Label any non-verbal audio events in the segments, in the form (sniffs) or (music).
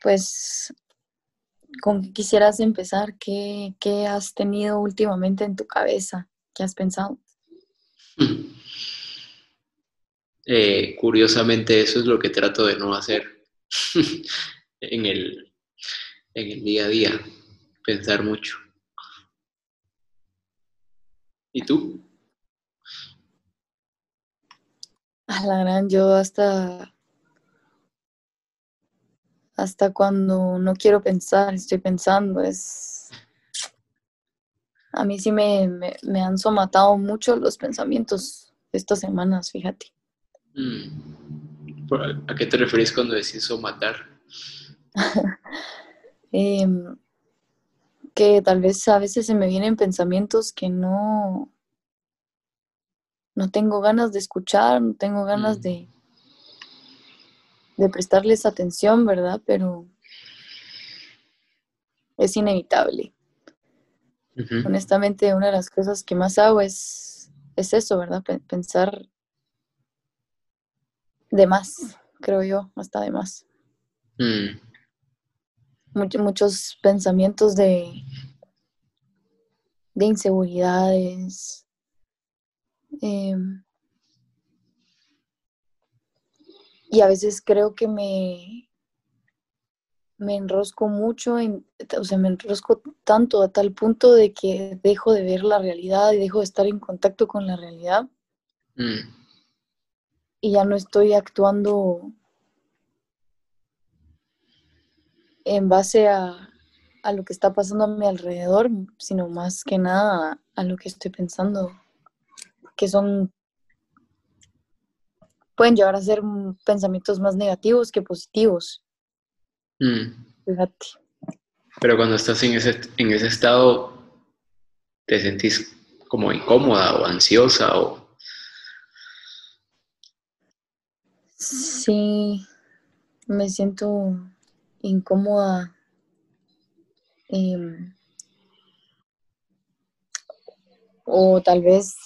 pues, ¿con qué quisieras empezar? ¿Qué, ¿Qué has tenido últimamente en tu cabeza? ¿Qué has pensado? (laughs) Eh, curiosamente, eso es lo que trato de no hacer (laughs) en, el, en el día a día, pensar mucho. ¿Y tú? A la gran, yo hasta hasta cuando no quiero pensar, estoy pensando, es... A mí sí me, me, han somatado mucho los pensamientos estas semanas, fíjate. Mm. ¿A qué te referís cuando decís somatar? (laughs) Em, que tal vez a veces se me vienen pensamientos que no, no tengo ganas de escuchar, no tengo ganas mm. de, de prestarles atención, ¿verdad? Pero es inevitable. Honestamente, una de las cosas que más hago es, es eso, ¿verdad? pensar de más, creo yo, hasta de más. Mm. muchos pensamientos de, de inseguridades. Em, y a veces creo que me, me enrosco mucho, en, o sea, me enrosco tanto a tal punto de que dejo de ver la realidad y dejo de estar en contacto con la realidad. Mm. Y ya no estoy actuando en base a, a, lo que está pasando a mi alrededor, sino más que nada a lo que estoy pensando, que son pueden llegar a ser pensamientos más negativos que positivos. Mm. Fíjate. Pero cuando estás en ese, en ese estado, ¿te sentís como incómoda o ansiosa o...? Sí, me siento incómoda. Em, o tal vez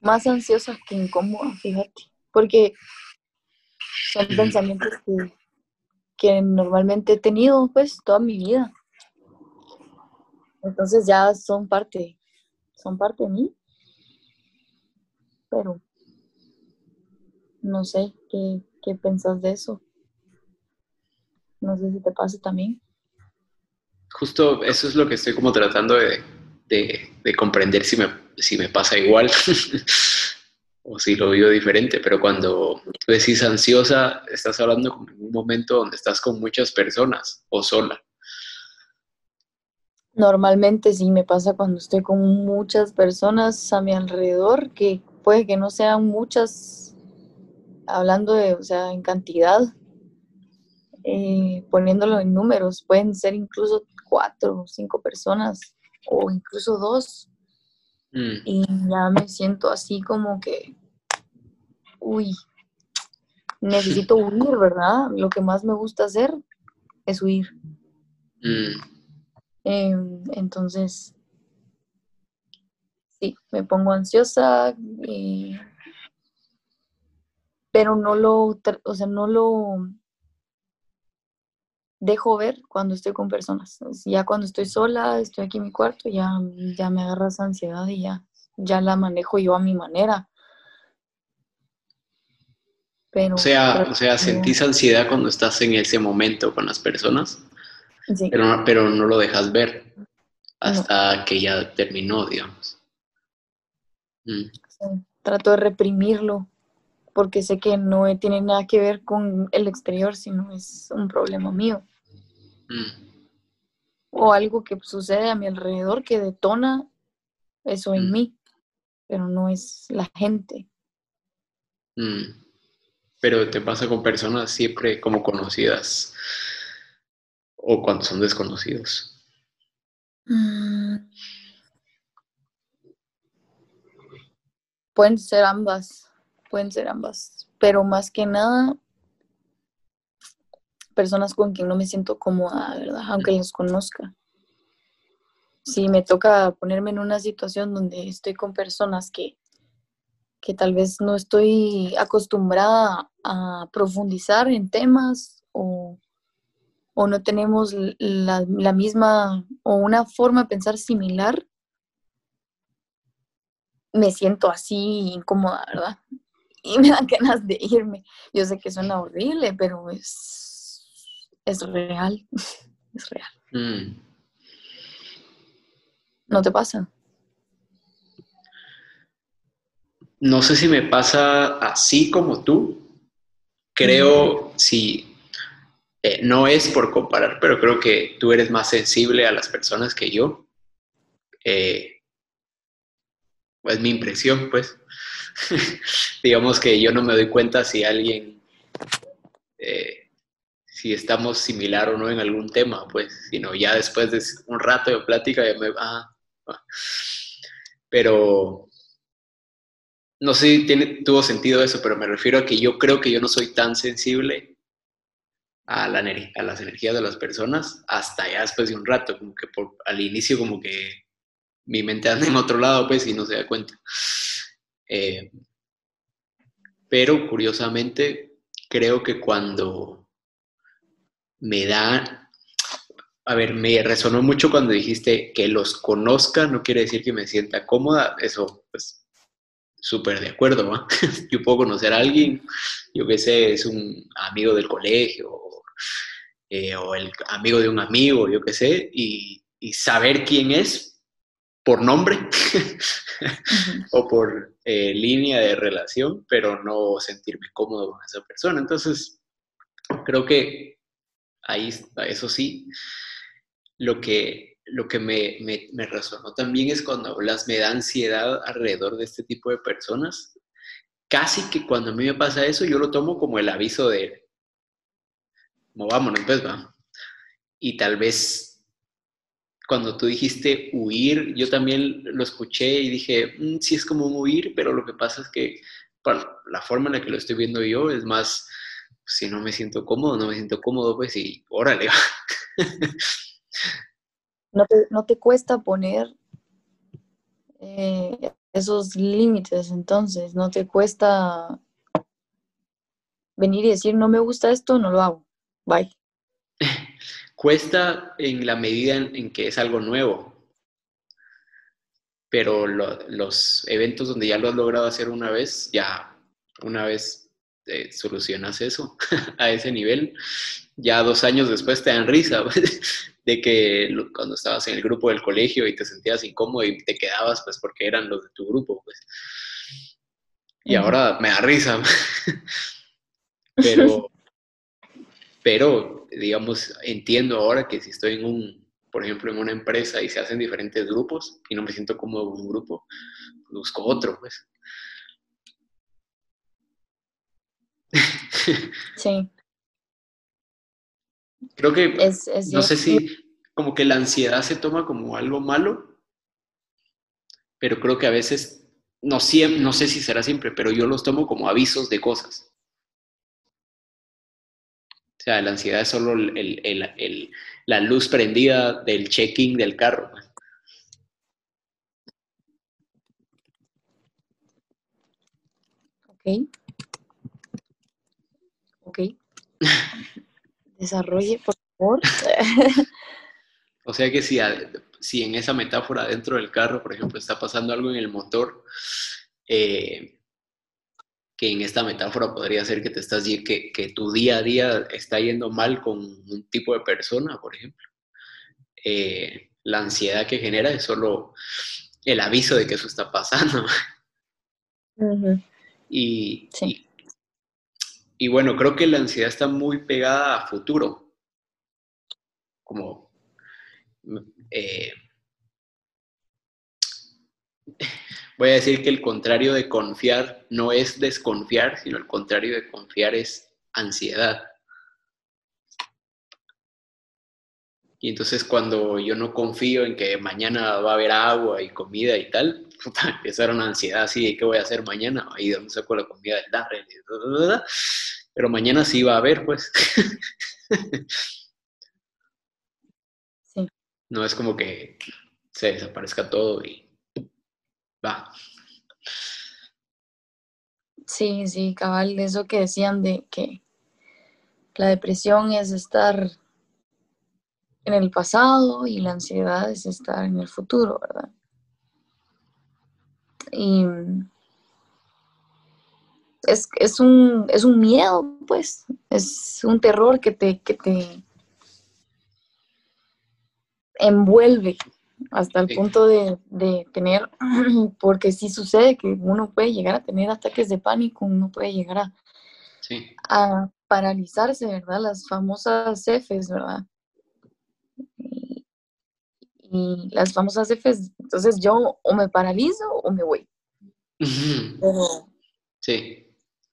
más ansiosa que incómoda, fíjate, porque son pensamientos que, normalmente he tenido pues toda mi vida. Entonces ya son parte, son parte de mí. Pero no sé qué, qué pensás de eso. No sé si te pasa también. Justo eso es lo que estoy como tratando de, de, comprender si me, si me pasa igual (laughs) o si lo vivo diferente, pero cuando tú decís ansiosa, estás hablando como en un momento donde estás con muchas personas o sola. Normalmente sí me pasa cuando estoy con muchas personas a mi alrededor, que puede que no sean muchas, hablando de, o sea, en cantidad, eh, poniéndolo en números, pueden ser incluso cuatro o cinco personas o incluso dos. Mm. Y ya me siento así como que, uy, necesito (laughs) huir, ¿verdad? Lo que más me gusta hacer es huir. Mm. Em, entonces, sí, me pongo ansiosa, eh, pero no lo, o sea, no lo dejo ver cuando estoy con personas. Ya cuando estoy sola, estoy aquí en mi cuarto, ya, ya me agarra esa ansiedad y ya, ya la manejo yo a mi manera. Pero, o sea, o sea, ¿sentís ansiedad cuando estás en ese momento con las personas? Sí. Pero, pero no lo dejas ver hasta que ya terminó, digamos. Mm. trato de reprimirlo porque sé que no tiene nada que ver con el exterior, sino es un problema mío. Mm. O algo que sucede a mi alrededor que detona eso en mm. mí, pero no es la gente. Mm. Pero te pasa con personas siempre como conocidas o cuando son desconocidos. Pueden ser ambas, pueden ser ambas, pero más que nada personas con quien no me siento cómoda, ¿verdad? Aunque los conozca. Si me toca ponerme en una situación donde estoy con personas que, que tal vez no estoy acostumbrada a profundizar en temas o, no tenemos la, misma o una forma de pensar similar, me siento así incómoda, ¿verdad? Y (laughs) me dan ganas de irme. Yo sé que suena horrible, pero es, es real, (laughs) es real. Mm. ¿No te pasa? No sé si me pasa así como tú. Creo, si eh, no es por comparar, pero creo que tú eres más sensible a las personas que yo. Eh, es mi impresión, pues. (laughs) Digamos que yo no me doy cuenta si alguien, eh, si estamos similar o no en algún tema, pues, sino ya después de un rato de plática ya me va. Ah, pero no sé si tiene, tuvo sentido eso, pero me refiero a que yo creo que yo no soy tan sensible a, la, a las energías de las personas hasta ya después de un rato, como que por, al inicio como que mi mente anda en otro lado, pues, y no se da cuenta. Eh, pero curiosamente, creo que cuando me da, a ver, me resonó mucho cuando dijiste que los conozca, no quiere decir que me sienta cómoda, eso pues súper de acuerdo, (laughs) Yo puedo conocer a alguien, yo qué sé, es un amigo del colegio eh, o el amigo de un amigo, yo qué sé, y, saber quién es por nombre (laughs) o por eh, línea de relación, pero no sentirme cómodo con esa persona. Entonces, creo que ahí, eso sí, lo que lo que me, me, resonó también es cuando hablas, me da ansiedad alrededor de este tipo de personas. Casi que cuando a mí me pasa eso, yo lo tomo como el aviso de, movámonos, pues va. Y tal vez cuando tú dijiste huir, yo también lo escuché y dije, mm, sí es como huir, pero lo que pasa es que la forma en la que lo estoy viendo yo es más, si no me siento cómodo, no me siento cómodo, pues y órale. (laughs) no te, cuesta poner eh, esos límites, entonces, no te cuesta venir y decir, no me gusta esto, no lo hago, bye. Cuesta en la medida en, que es algo nuevo, pero los eventos donde ya lo has logrado hacer una vez, ya una vez eh, solucionas eso (laughs) a ese nivel, ya dos años después te dan risa. (laughs) de que cuando estabas en el grupo del colegio y te sentías incómodo y te quedabas, pues porque eran los de tu grupo, pues. Y ahora me da risa. (laughs) pero, pero, digamos, entiendo ahora que si estoy en un, por ejemplo, en una empresa y se hacen diferentes grupos y no me siento cómodo con un grupo, busco otro, pues. (laughs) Sí. Creo que, no sé si como que la ansiedad se toma como algo malo, pero creo que a veces, no, no sé si será siempre, pero yo los tomo como avisos de cosas. O sea, la ansiedad es solo la luz prendida del check-in del carro. Ok. Ok. (laughs) Desarrolle, por favor. (laughs) o sea que si, si en esa metáfora dentro del carro, por ejemplo, está pasando algo en el motor, eh, que en esta metáfora podría ser que te estás que, que tu día a día está yendo mal con un tipo de persona, por ejemplo. Eh, la ansiedad que genera es solo el aviso de que eso está pasando. y, sí. Y bueno, creo que la ansiedad está muy pegada a futuro. Como eh, voy a decir que el contrario de confiar no es desconfiar, sino el contrario de confiar es ansiedad. Y entonces cuando yo no confío en que mañana va a haber agua y comida y tal, (laughs) empieza una ansiedad así de qué voy a hacer mañana, ahí donde saco la comida del darre, pero mañana sí va a haber, pues. Sí. (laughs) No es como que se desaparezca todo y va. Sí, sí, cabal, eso que decían de que la depresión es estar en el pasado y la ansiedad es estar en el futuro, ¿verdad? Y es, un, es un miedo, pues, es un terror que te, que te envuelve hasta el punto de, tener, (clears throat) porque sí sucede que uno puede llegar a tener ataques de pánico, uno puede llegar a, a paralizarse, ¿verdad? Las famosas Fs, ¿verdad? Y, las famosas Fs, entonces yo o me paralizo o me voy. Pero, sí.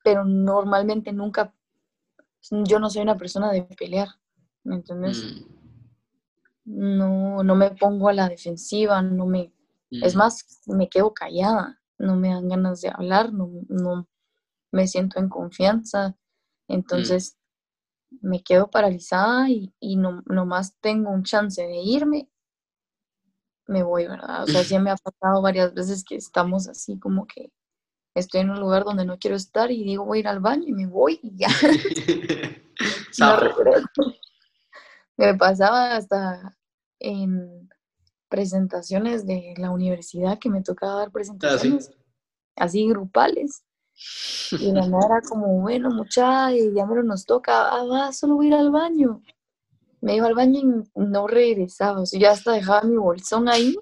Pero normalmente nunca, yo no soy una persona de pelear, ¿me entiendes? Mm no, no me pongo a la defensiva, no me, es más, me quedo callada, no me dan ganas de hablar, no, no me siento en confianza, entonces me quedo paralizada y, y no, nomás tengo un chance de irme, me voy, ¿verdad? O sea, sí (laughs) me ha pasado varias veces que estamos así como que estoy en un lugar donde no quiero estar y digo voy a ir al baño y me voy y ya. (laughs) (laughs) me pasaba hasta en presentaciones de la universidad que me tocaba dar presentaciones así grupales. Y la nada era como, bueno, mucha, ya me nos toca, ah, va, solo voy a ir al baño. Me iba al baño y no regresaba, o sea, yo hasta dejaba mi bolsón ahí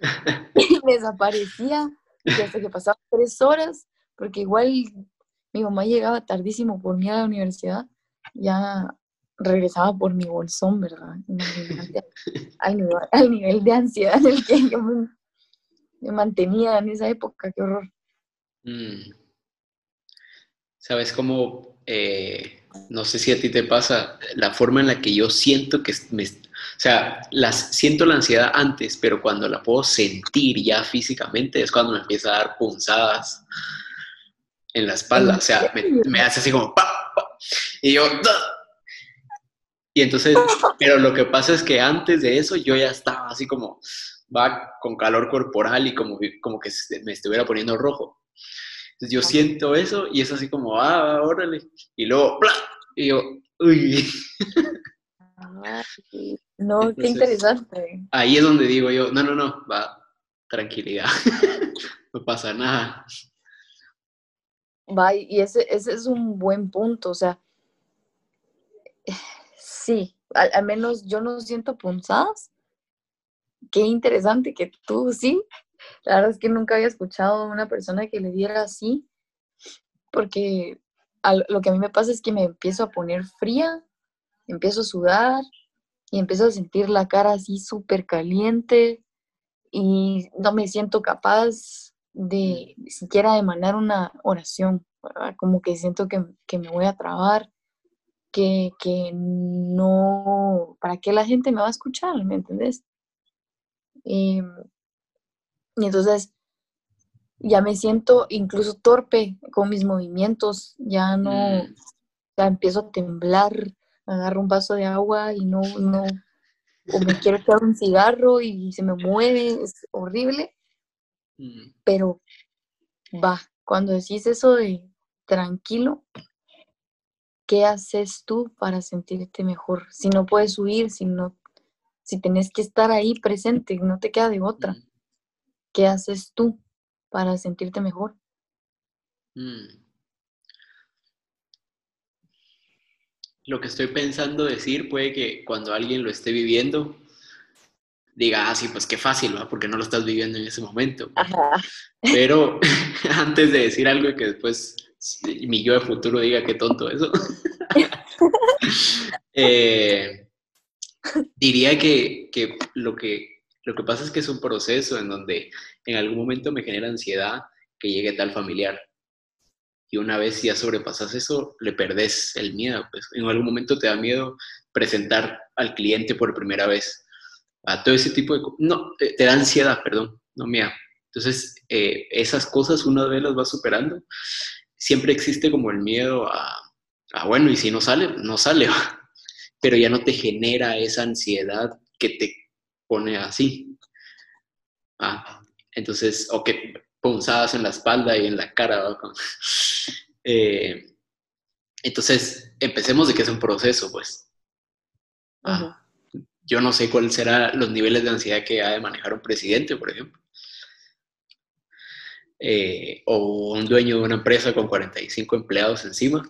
(laughs) y desaparecía. Y hasta que pasaban tres horas, porque igual mi mamá llegaba tardísimo por mí a la universidad, ya regresaba por mi bolsón, ¿verdad? (laughs) al, nivel, de ansiedad en el que yo me, mantenía en esa época, qué horror. Mm. ¿Sabes cómo, eh, no sé si a ti te pasa, la forma en la que yo siento que me, o sea, las, siento la ansiedad antes, pero cuando la puedo sentir ya físicamente es cuando me empieza a dar punzadas en la espalda, o sea, me, hace así como, pa, y yo, y entonces, pero lo que pasa es que antes de eso yo ya estaba así como, va con calor corporal y como, como que me estuviera poniendo rojo. Entonces yo siento eso y es así como, ah, órale. Y luego, ¡plá! Y yo, uy. no, qué interesante. Ahí es donde digo yo, no, no, no, va, tranquilidad, (laughs) no pasa nada. Va, y ese, ese es un buen punto, o sea, sí, al, menos yo no siento punzadas. Qué interesante que tú sí. La verdad es que nunca había escuchado a una persona que le diera así, porque lo que a mí me pasa es que me empiezo a poner fría, empiezo a sudar y empiezo a sentir la cara así súper caliente y no me siento capaz de siquiera emanar una oración, como que siento que, que me voy a trabar que, no, ¿para qué la gente me va a escuchar? ¿Me entendés? Y, entonces ya me siento incluso torpe con mis movimientos, ya no, mm. ya empiezo a temblar, agarro un vaso de agua y no, no, o me quiero echar un cigarro y se me mueve, es horrible, mm. pero va, cuando decís eso de tranquilo, ¿qué haces tú para sentirte mejor? Si no puedes huir, si no, si tenés que estar ahí presente, no te queda de otra. Mm. ¿Qué haces tú para sentirte mejor? Mm. Lo que estoy pensando decir puede que cuando alguien lo esté viviendo, diga, ah, sí, pues qué fácil, ¿va? Porque no lo estás viviendo en ese momento. Pero (laughs) antes de decir algo que después mi yo de futuro diga qué tonto eso. (laughs) Eh, diría que, lo que lo que pasa es que es un proceso en donde en algún momento me genera ansiedad que llegue tal familiar. Y una vez ya sobrepasas eso, le perdés el miedo. Pues. En algún momento te da miedo presentar al cliente por primera vez. A todo ese tipo de... No, te da ansiedad, perdón, no mía. Entonces, eh, esas cosas una vez las va superando siempre existe como el miedo a, bueno, y si no sale, no sale, (laughs) pero ya no te genera esa ansiedad que te pone así. Ah, entonces, o que punzadas en la espalda y en la cara. (laughs) Eh, Entonces, empecemos de que es un proceso, pues. Ah, yo no sé cuáles serán los niveles de ansiedad que ha de manejar un presidente, por ejemplo. Eh, o un dueño de una empresa con 45 empleados encima,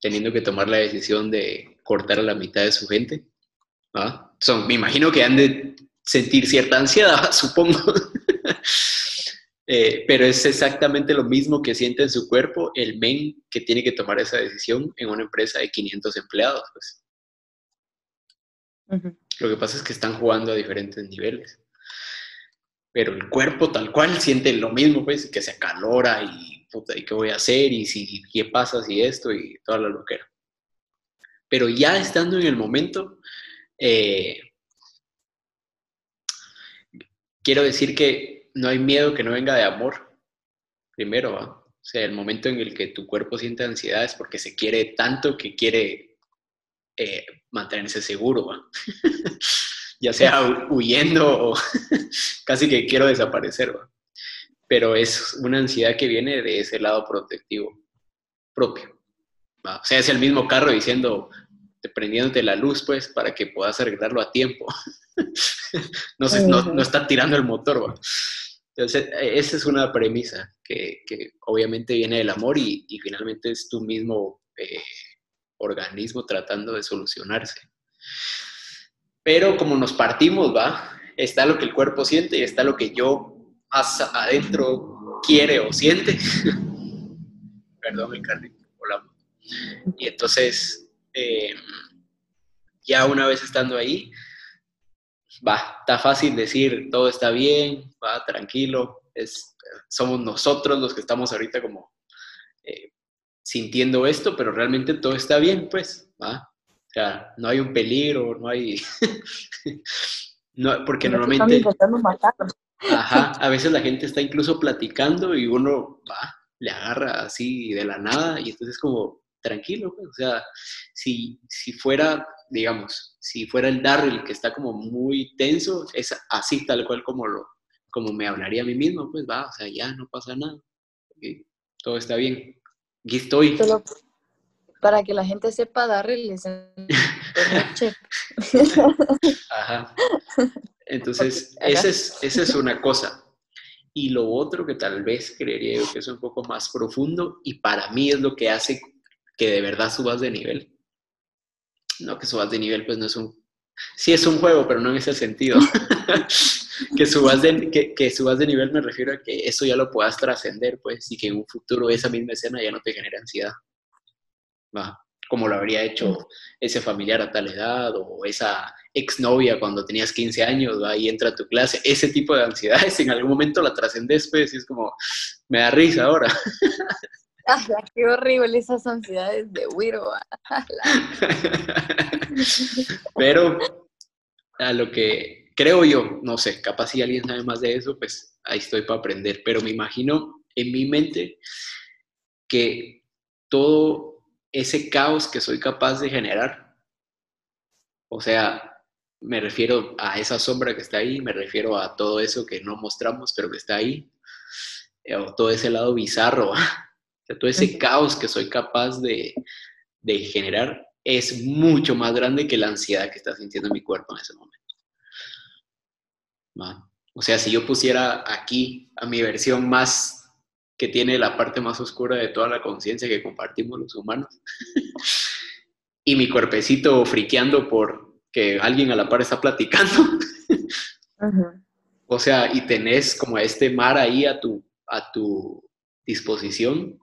teniendo que tomar la decisión de cortar a la mitad de su gente. ¿ah? Son, me imagino que han de sentir cierta ansiedad, (laughs) supongo. Eh, pero es exactamente lo mismo que siente en su cuerpo el men que tiene que tomar esa decisión en una empresa de 500 empleados. Pues. Lo que pasa es que están jugando a diferentes niveles. Pero el cuerpo tal cual siente lo mismo, pues, que se acalora y, puta, ¿y qué voy a hacer? Y si, ¿qué pasa si esto? Y toda la loquera. Pero ya estando en el momento, eh, quiero decir que no hay miedo que no venga de amor. Primero, o sea, el momento en el que tu cuerpo siente ansiedad es porque se quiere tanto que quiere eh, mantenerse seguro, (laughs) ya sea huyendo o (laughs) casi que quiero desaparecer. Pero es una ansiedad que viene de ese lado protectivo propio. O sea, es el mismo carro diciendo, prendiéndote la luz, pues, para que puedas arreglarlo a tiempo. (laughs) no, no, está tirando el motor. Entonces, e, esa es una premisa que, obviamente viene del amor y, finalmente es tu mismo eh, organismo tratando de solucionarse. Pero como nos partimos, va, está lo que el cuerpo siente y está lo que yo adentro quiere o siente. (laughs) Perdón, mi carne, hola. Y entonces, eh, ya una vez estando ahí, va, está fácil decir todo está bien, va, tranquilo, es, somos nosotros los que estamos ahorita como eh, sintiendo esto, pero realmente todo está bien, pues, va. O sea, no hay un peligro, no hay... (laughs) no, porque normalmente... Ajá, a veces la gente está incluso platicando y uno va, le agarra así de la nada y entonces como tranquilo, pues, o sea, si, si fuera digamos, si fuera el Darryl que está como muy tenso, es así tal cual como, lo, como me hablaría a mí mismo, pues va, o sea, ya no pasa nada, todo está bien. Aquí estoy. Para que la gente sepa, Darryl es (laughs) Ajá. Entonces, esa es, esa es una cosa. Y lo otro que tal vez creería yo que es un poco más profundo y para mí es lo que hace que de verdad subas de nivel no que subas de nivel, pues no es un... Sí es un juego, pero no en ese sentido. (laughs) que, subas de, que, subas de nivel me refiero a que eso ya lo puedas trascender, pues, y que en un futuro esa misma escena ya no te genere ansiedad. Va, como lo habría hecho ese familiar a tal edad o esa exnovia cuando tenías 15 años, va, y entra a tu clase. Ese tipo de ansiedades en algún momento la trascendes, pues, y es como, me da risa ahora. (laughs) qué horrible esas ansiedades de Wiro. (laughs) Pero a lo que creo yo, no sé, capaz si alguien sabe más de eso, pues ahí estoy para aprender. Pero me imagino en mi mente que todo ese caos que soy capaz de generar, o sea, me refiero a esa sombra que está ahí, me refiero a todo eso que no mostramos, pero que está ahí, eh, o todo ese lado bizarro. (laughs) Todo ese caos que soy capaz de, generar es mucho más grande que la ansiedad que está sintiendo mi cuerpo en ese momento. O sea, si yo pusiera aquí a mi versión más que tiene la parte más oscura de toda la conciencia que compartimos los humanos, (laughs) y mi cuerpecito friqueando por que alguien a la par está platicando, (laughs) o sea, y tenés como este mar ahí a tu, a tu disposición,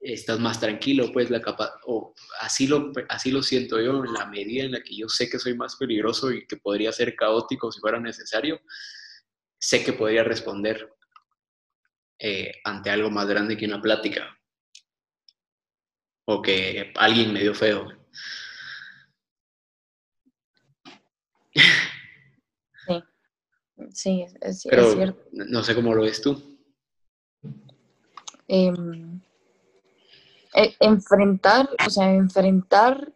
estás más tranquilo, pues la capa o así lo, así lo siento yo, en la medida en la que yo sé que soy más peligroso y que podría ser caótico si fuera necesario, sé que podría responder eh, ante algo más grande que una plática o que alguien me dio feo. Sí, sí, es, cierto. No sé cómo lo ves tú. Em, eh, enfrentar, o sea, enfrentarte,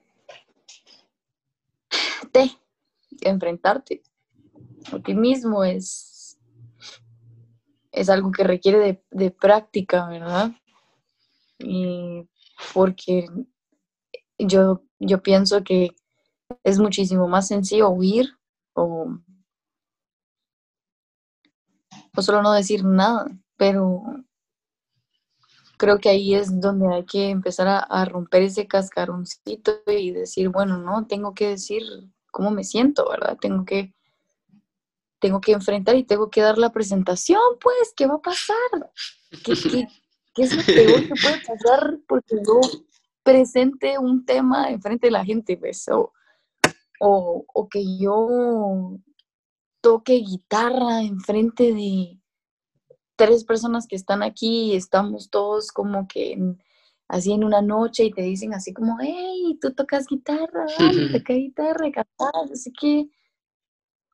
enfrentarte a ti mismo es, es algo que requiere de, práctica, ¿verdad? Y porque yo, yo pienso que es muchísimo más sencillo huir o, o solo no decir nada, pero creo que ahí es donde hay que empezar a, romper ese cascaroncito y decir, bueno, no, tengo que decir cómo me siento, ¿verdad? Tengo que, tengo que enfrentar y tengo que dar la presentación, pues, ¿qué va a pasar? ¿Qué, es lo peor que puede pasar? Porque yo presente un tema enfrente de la gente, pues, o, o que yo toque guitarra enfrente de, tres personas que están aquí y estamos todos como que así en una noche y te dicen así como, hey, tú tocas guitarra, dale, (laughs) toca guitarra, cantar, así que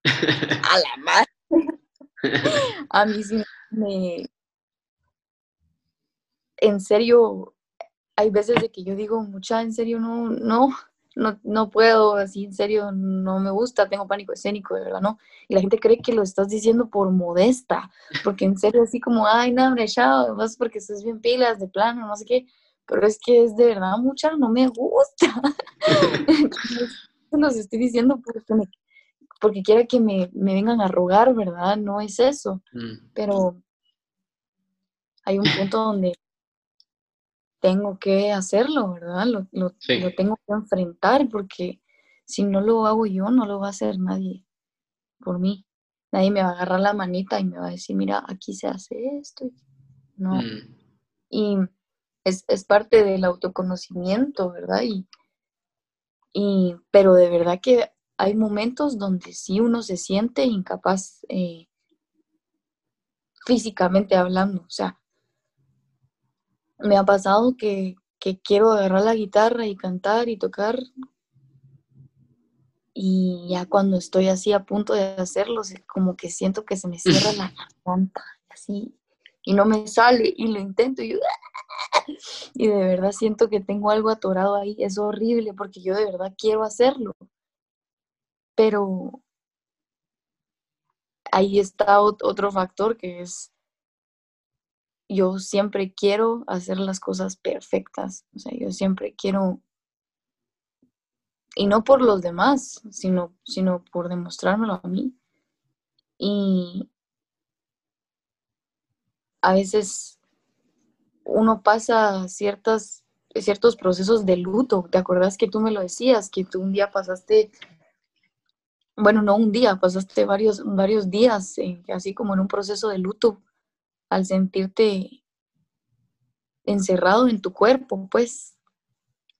a la madre. (laughs) a mí sí me... En serio, hay veces de que yo digo, mucha, en serio, no, no, no, no puedo, así en serio, no me gusta, tengo pánico escénico, de verdad, ¿no? Y la gente cree que lo estás diciendo por modesta, porque en serio, así como, ay, no, chao, vas porque estás bien pilas, de plano, no sé qué, pero es que es de verdad mucha, no me gusta. (laughs) (laughs) los estoy diciendo porque, porque quiera que me, me, vengan a rogar, ¿verdad? No es eso, mm. pero hay un punto (laughs) donde tengo que hacerlo, ¿verdad? Lo, lo, tengo que enfrentar porque si no lo hago yo, no lo va a hacer nadie por mí. Nadie me va a agarrar la manita y me va a decir, mira, aquí se hace esto. No. Mm. Y es, parte del autoconocimiento, ¿verdad? Y, y, pero de verdad que hay momentos donde sí uno se siente incapaz eh, físicamente hablando. O sea, me ha pasado que, quiero agarrar la guitarra y cantar y tocar. Y ya cuando estoy así a punto de hacerlo, como que siento que se me cierra la garganta, así, y no me sale, y lo intento, y, (laughs) y de verdad siento que tengo algo atorado ahí. Es horrible porque yo de verdad quiero hacerlo. Pero ahí está otro factor que es yo siempre quiero hacer las cosas perfectas, o sea, yo siempre quiero, y no por los demás, sino, sino por demostrármelo a mí. Y a veces uno pasa ciertas, ciertos procesos de luto. ¿Te acuerdas que tú me lo decías? Que tú un día pasaste, bueno, no un día, pasaste varios, varios días, así como en un proceso de luto al sentirte encerrado en tu cuerpo, pues.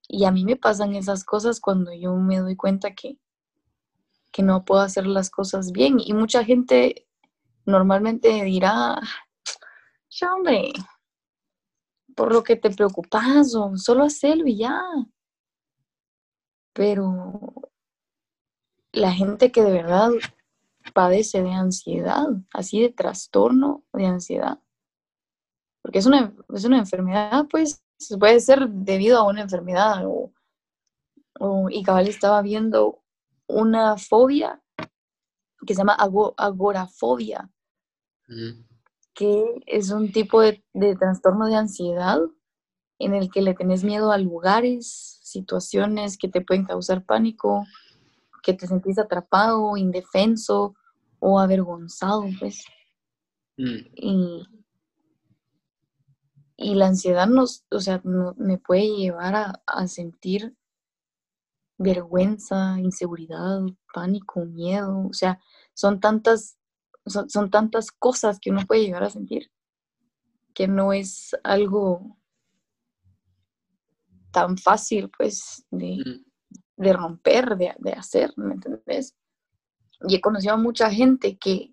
Y a mí me pasan esas cosas cuando yo me doy cuenta que, que no puedo hacer las cosas bien. Y mucha gente normalmente dirá, ya hombre, por lo que te preocupas solo hacerlo y ya. Pero la gente que de verdad padece de ansiedad, así de trastorno de ansiedad. Porque es una, es una enfermedad, pues, puede ser debido a una enfermedad. O, y cabal estaba viendo una fobia que se llama agorafobia, que es un tipo de, de trastorno de ansiedad en el que le tenés miedo a lugares, situaciones que te pueden causar pánico, que te sentís atrapado, indefenso o avergonzado, pues. Mm. Y, y, la ansiedad nos, o sea, me puede llevar a, a, sentir vergüenza, inseguridad, pánico, miedo, o sea, son tantas, son, son tantas cosas que uno puede llegar a sentir que no es algo tan fácil, pues, de, mm de romper, de, de hacer, ¿me entendés? Y he conocido a mucha gente que,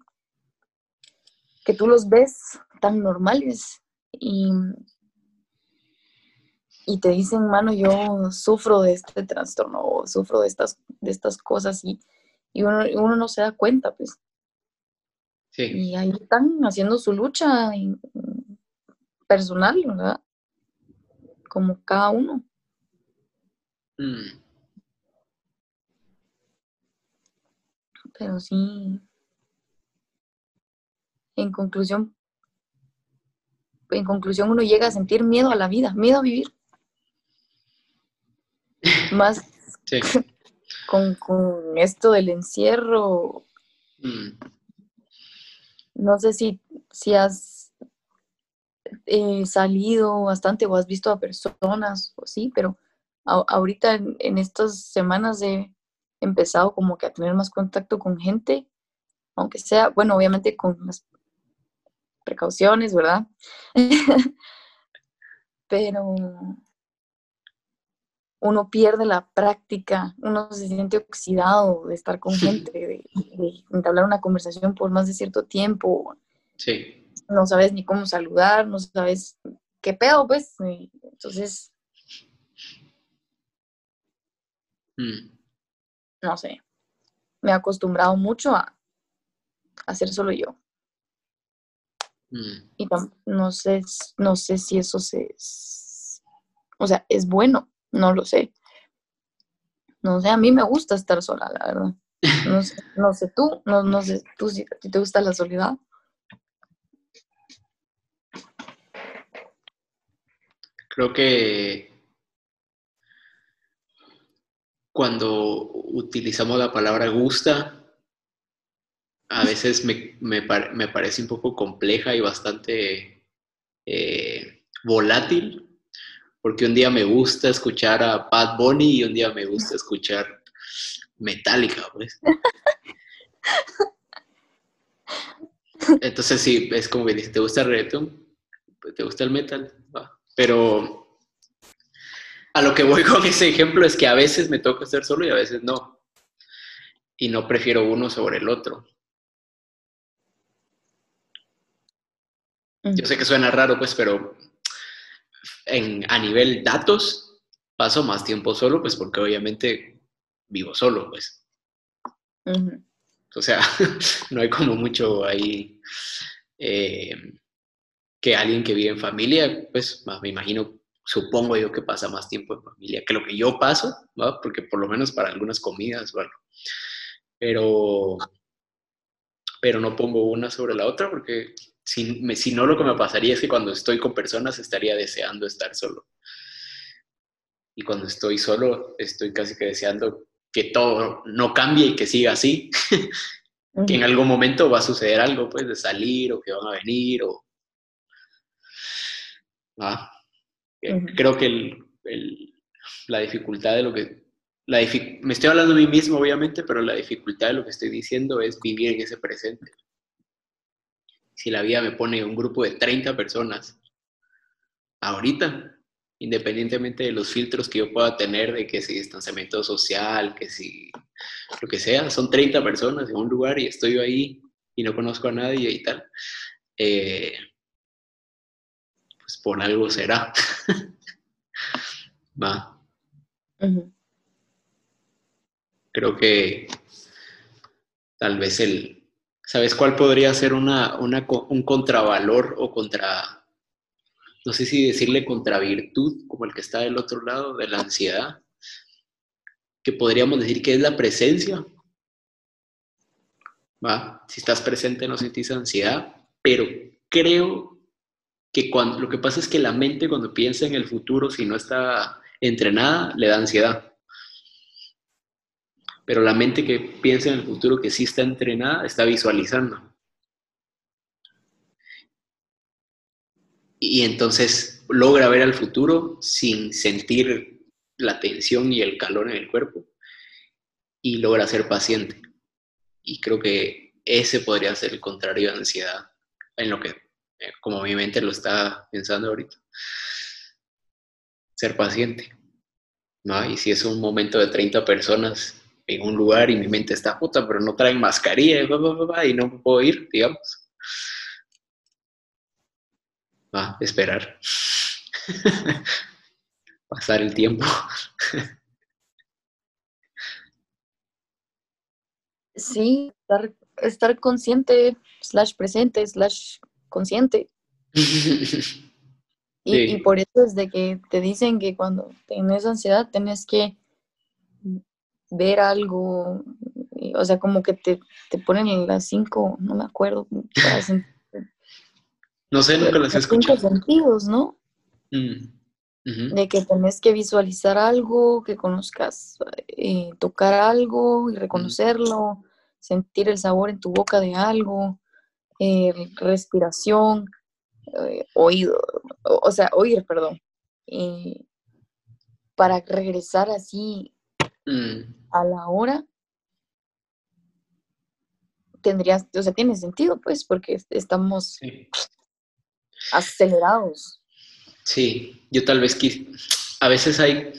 que tú los ves tan normales y, y te dicen, mano, yo sufro de este trastorno o sufro de estas, de estas cosas y, y uno, uno, no se da cuenta, pues. Sí. Y ahí están haciendo su lucha personal, ¿verdad? Como cada uno. Mm. Pero sí, en conclusión, en conclusión uno llega a sentir miedo a la vida, miedo a vivir. (laughs) más (laughs) con, esto del encierro. Mm. No sé si, si has eh, salido bastante o has visto a personas o sí, pero ahorita en, estas semanas he empezado como que a tener más contacto con gente, aunque sea, bueno, obviamente con las precauciones, ¿verdad? (laughs) pero uno pierde la práctica, uno se siente oxidado de estar con gente, de, entablar una conversación por más de cierto tiempo. Sí. No sabes ni cómo saludar, no sabes qué pedo, pues. Entonces, mm. No sé, me he acostumbrado mucho a, hacer solo yo. Mm. Y no sé, no sé si eso se, o sea, es bueno no lo sé. No sé, a mí me gusta estar sola, la verdad. No sé, (laughs) no sé tú, no, no sé tú si a ti te gusta la soledad. Creo que cuando utilizamos la palabra gusta, a veces me, me, me parece un poco compleja y bastante eh, volátil, porque un día me gusta escuchar a Bad Bunny y un día me gusta escuchar Metallica, pues. (laughs) Entonces sí, es como que dice, ¿te gusta el reggaeton? Pues, ¿Te gusta el metal? Pero a lo que voy con ese ejemplo es que a veces me toca estar solo y a veces no. Y no prefiero uno sobre el otro. Yo sé que suena raro, pues, pero en, a nivel datos, paso más tiempo solo, pues porque obviamente vivo solo, pues. O sea, (laughs) no hay como mucho ahí eh, que alguien que vive en familia, pues me imagino, supongo yo que pasa más tiempo en familia que lo que yo paso, ¿no? porque por lo menos para algunas comidas, bueno, pero, pero no pongo una sobre la otra porque si, no, lo que me pasaría es que cuando estoy con personas estaría deseando estar solo. Y cuando estoy solo, estoy casi que deseando que todo no cambie y que siga así. (laughs) que en algún momento va a suceder algo, pues, de salir o que van a venir o... Ah, Creo que la dificultad de lo que... La me estoy hablando de mí mismo, obviamente, pero la dificultad de lo que estoy diciendo es vivir en ese presente. Si la vida me pone un grupo de 30 personas, ahorita, independientemente de los filtros que yo pueda tener, de que si distanciamiento social, que si lo que sea, son 30 personas en un lugar y estoy ahí y no conozco a nadie y tal, eh, por algo será. (laughs) Va. Creo que tal vez el, ¿Sabes cuál podría ser una, un contravalor o contra, no sé si decirle contravirtud, como el que está del otro lado de la ansiedad? Que podríamos decir que es la presencia. ¿Va? Si estás presente no sentís ansiedad, pero creo que cuando, lo que pasa es que la mente cuando piensa en el futuro, si no está entrenada, le da ansiedad pero la mente que piensa en el futuro, que sí está entrenada, está visualizando. Y entonces logra ver al futuro sin sentir la tensión y el calor en el cuerpo y logra ser paciente. Y creo que ese podría ser el contrario de ansiedad, en lo que, como mi mente lo está pensando ahorita. Ser paciente. ¿no? Y si es un momento de 30 personas, en un lugar y mi mente está puta, pero no traen mascarilla y no puedo ir, digamos. Va, esperar. (laughs) Pasar el tiempo. sí, estar consciente, slash presente, slash consciente. (laughs) y, y, por eso es de que te dicen que cuando tienes ansiedad tienes que ver algo, o sea, como que te, te ponen en las cinco, no me acuerdo. (laughs) no sé, nunca las he escuchado. Cinco sentidos, ¿no? Mm. de que tenés que visualizar algo, que conozcas, eh, tocar algo y reconocerlo, sentir el sabor en tu boca de algo, eh, respiración, eh, oído, o, sea, oír, perdón. para regresar así mm. a la hora, tendrías, o sea, tiene sentido, pues, porque estamos acelerados. Sí, yo tal vez a veces hay,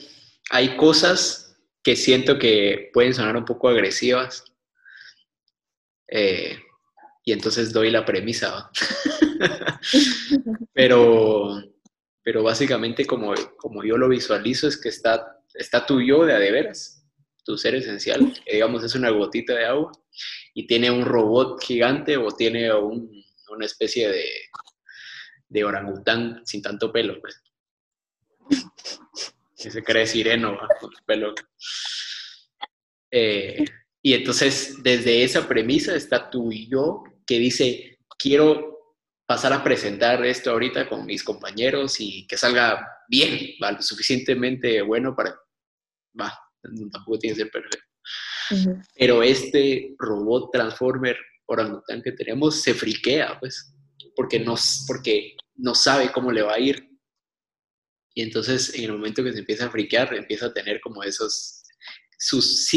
hay cosas que siento que pueden sonar un poco agresivas. Eh, y entonces doy la premisa. (laughs) pero, pero básicamente como, como yo lo visualizo es que está, está tu yo de a de veras, tu ser esencial, que digamos es una gotita de agua y tiene un robot gigante o tiene una especie de, de orangután sin tanto pelo, pues. Que se cree sireno con pelo. Eh, y entonces, desde esa premisa está tú y yo que dice, quiero pasar a presentar esto ahorita con mis compañeros y que salga bien, ¿va? lo suficientemente bueno para... Va, tampoco tiene que ser perfecto. Pero este robot transformer orangután que tenemos se friquea, pues porque no, porque no sabe cómo le va a ir. Y entonces en el momento que se empieza a friquear, empieza a tener como esos, sus,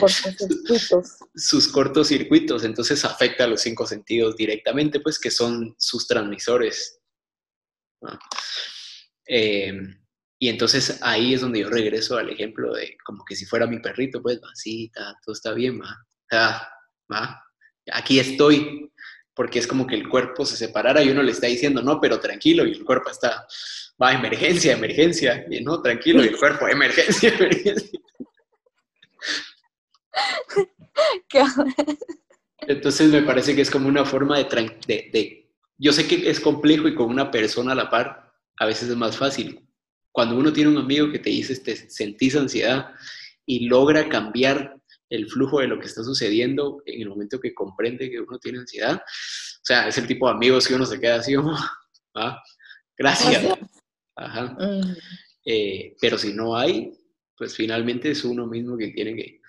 cortocircuitos. (laughs) sus cortocircuitos, entonces afecta a los cinco sentidos directamente, pues que son sus transmisores. Em, y entonces ahí es donde yo regreso al ejemplo de como que si fuera mi perrito, pues va, sí, todo está bien, va, ah, va, aquí estoy, porque es como que el cuerpo se separara y uno le está diciendo, no, pero tranquilo, y el cuerpo está, va, emergencia, emergencia, y no, tranquilo, y el cuerpo, emergencia, (laughs) emergencia. (laughs) Entonces me parece que es como una forma de, de, Yo sé que es complejo y con una persona a la par a veces es más fácil. Cuando uno tiene un amigo que te dice, te sentís ansiedad y logra cambiar el flujo de lo que está sucediendo en el momento que comprende que uno tiene ansiedad. O sea, es el tipo de amigos que uno se queda así como, (laughs) ah, gracias. Ajá. Mm. Eh, pero si no hay, pues finalmente es uno mismo que tiene que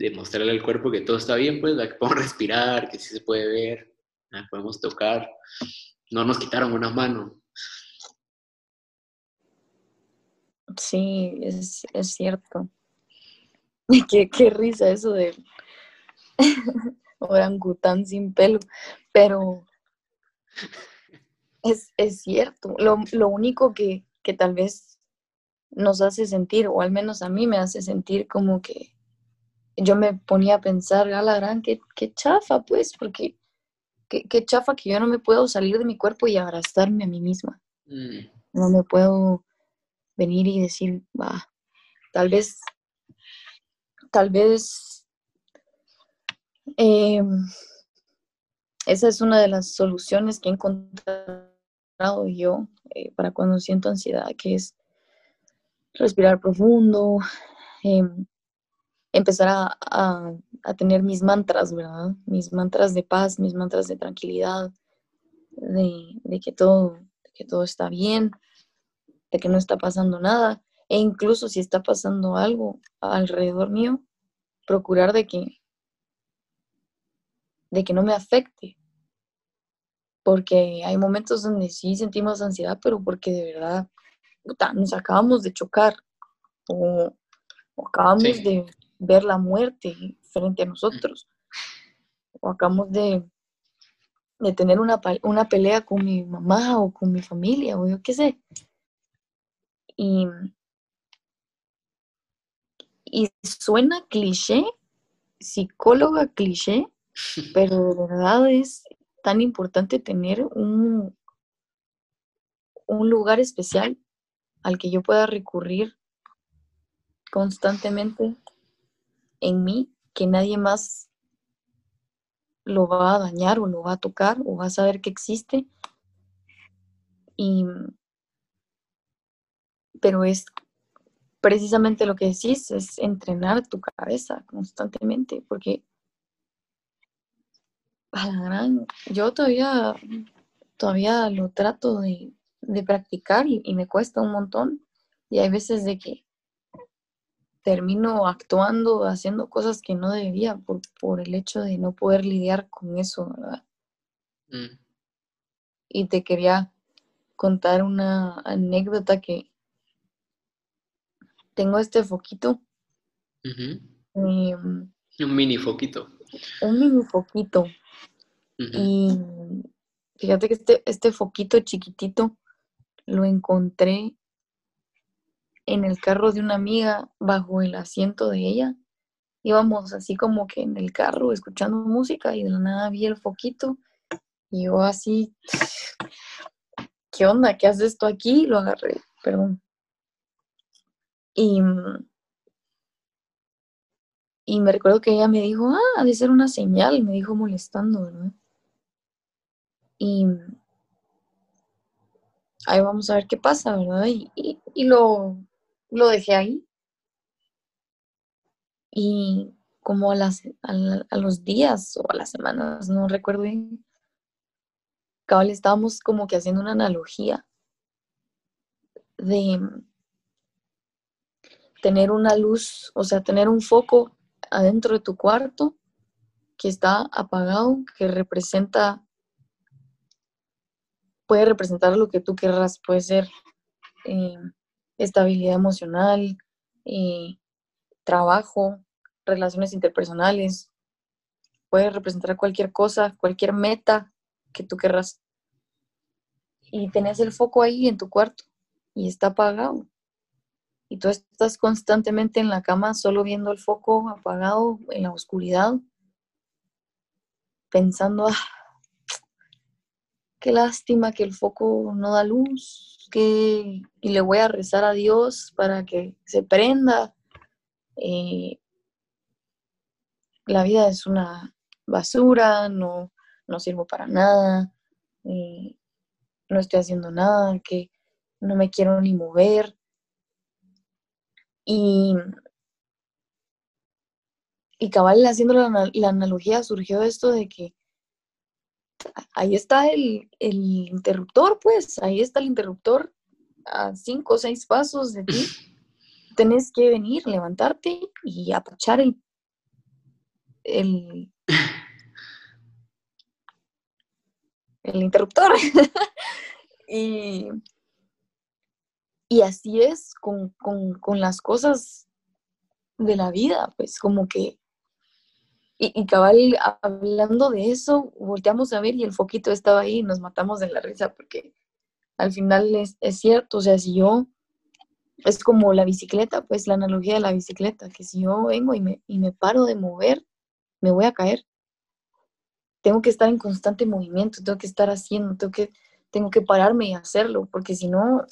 demostrarle al cuerpo que todo está bien, pues que podemos respirar, que sí se puede ver, podemos tocar, no nos quitaron una mano. Sí, es, es cierto. (laughs) qué, risa eso de (laughs) orangután sin pelo. Pero es, cierto. Lo, único que, tal vez nos hace sentir, o al menos a mí me hace sentir como que yo me ponía a pensar, a la gran, qué, chafa, pues, porque qué, chafa que yo no me puedo salir de mi cuerpo y abrazarme a mí misma. Mm. No me puedo venir y decir, va, tal vez tal vez em, esa es una de las soluciones que he encontrado yo eh, para cuando siento ansiedad, que es respirar profundo, em, empezar a, tener mis mantras, ¿verdad? Mis mantras de paz, mis mantras de tranquilidad, de, que, todo, de que todo está bien, de que no está pasando nada. E incluso si está pasando algo alrededor mío, procurar de que, de que no me afecte. Porque hay momentos donde sí sentimos ansiedad, pero porque de verdad nos acabamos de chocar o, acabamos de ver la muerte frente a nosotros o acabamos de, de tener una, una pelea con mi mamá o con mi familia o yo qué sé. Y, y suena cliché, psicóloga cliché, (laughs) pero de verdad es tan importante tener un, un lugar especial al que yo pueda recurrir constantemente en mí, que nadie más lo va a dañar o lo va a tocar o va a saber que existe. Y, pero es precisamente lo que decís es entrenar tu cabeza constantemente, porque a la gran, yo todavía, todavía lo trato de, de practicar y, y me cuesta un montón. Y hay veces de que termino actuando, haciendo cosas que no debía por, por el hecho de no poder lidiar con eso, ¿verdad? Mm. Y te quería contar una anécdota que tengo este foquito. Un mini foquito. un mini foquito. Y fíjate que este, este foquito chiquitito lo encontré en el carro de una amiga bajo el asiento de ella. Íbamos así como que en el carro escuchando música y de la nada vi el foquito y yo así, ¿qué onda? ¿Qué haces esto aquí? Lo agarré, perdón. Y, y me recuerdo que ella me dijo, ah, ha de ser una señal, me dijo molestando, ¿verdad? Y ahí vamos a ver qué pasa, ¿verdad? Y- y lo, lo dejé ahí. Y como a, las, a, los días o a las semanas, no recuerdo bien, cabal estábamos como que haciendo una analogía de tener una luz, o sea, tener un foco adentro de tu cuarto que está apagado, que representa, puede representar lo que tú querrás, puede ser eh, estabilidad emocional, eh, trabajo, relaciones interpersonales, puede representar cualquier cosa, cualquier meta que tú querrás. Y tenés el foco ahí en tu cuarto y está apagado. Y tú estás constantemente en la cama solo viendo el foco apagado en la oscuridad, pensando, ah, qué lástima que el foco no da luz, que y le voy a rezar a Dios para que se prenda. Eh, la vida es una basura, no, no sirvo para nada, eh, no estoy haciendo nada, que no me quiero ni mover. Y, y cabal, haciendo la, la analogía, surgió esto de que ahí está el, el interruptor, pues, ahí está el interruptor a cinco o seis pasos de ti. (sniffs) Tenés que venir, levantarte y apachar el, el, el interruptor. (laughs) y, y así es con, con, con las cosas de la vida, pues como que, y, y cabal, hablando de eso, volteamos a ver y el foquito estaba ahí y nos matamos de la risa porque al final es, es cierto, o sea, si yo, es como la bicicleta, pues la analogía de la bicicleta, que si yo vengo y me, y me paro de mover, me voy a caer. Tengo que estar en constante movimiento, tengo que estar haciendo, tengo que, tengo que pararme y hacerlo, porque si no,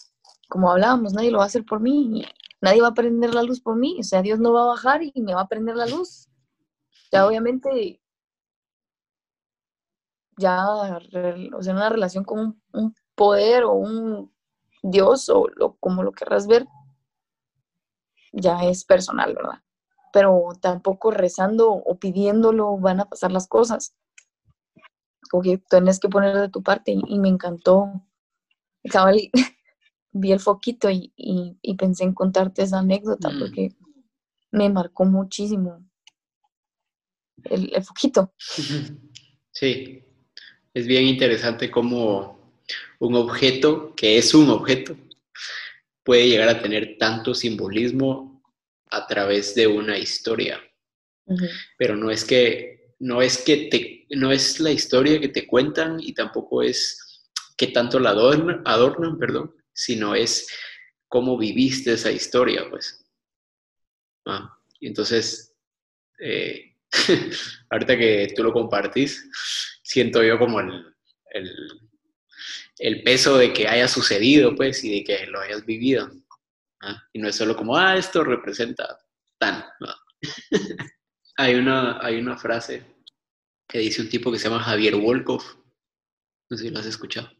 como hablábamos, nadie lo va a hacer por mí, nadie va a prender la luz por mí, o sea, Dios no va a bajar y me va a prender la luz. Ya obviamente, ya, o sea, una relación con un, un poder o un Dios o lo, como lo querrás ver, ya es personal, ¿verdad? Pero tampoco rezando o pidiéndolo van a pasar las cosas. Como que tenés que poner de tu parte y, y me encantó. Cabal, (laughs) vi el foquito y, y- y pensé en contarte esa anécdota Mm. porque me marcó muchísimo el, el foquito. Sí, es bien interesante cómo un objeto, que es un objeto, puede llegar a tener tanto simbolismo a través de una historia. Pero no es que, no es que te, no es la historia que te cuentan y tampoco es que tanto la adornan, adornan, perdón, sino es cómo viviste esa historia, pues. Ah, y entonces, eh, (laughs) ahorita que tú lo compartís, siento yo como el, el, el peso de que haya sucedido, pues, y de que lo hayas vivido. ¿ah? Y no es solo como, ah, esto representa tan. ¿no? (laughs) hay, una, hay una frase que dice un tipo que se llama Javier Wolkoff, no sé si lo has escuchado,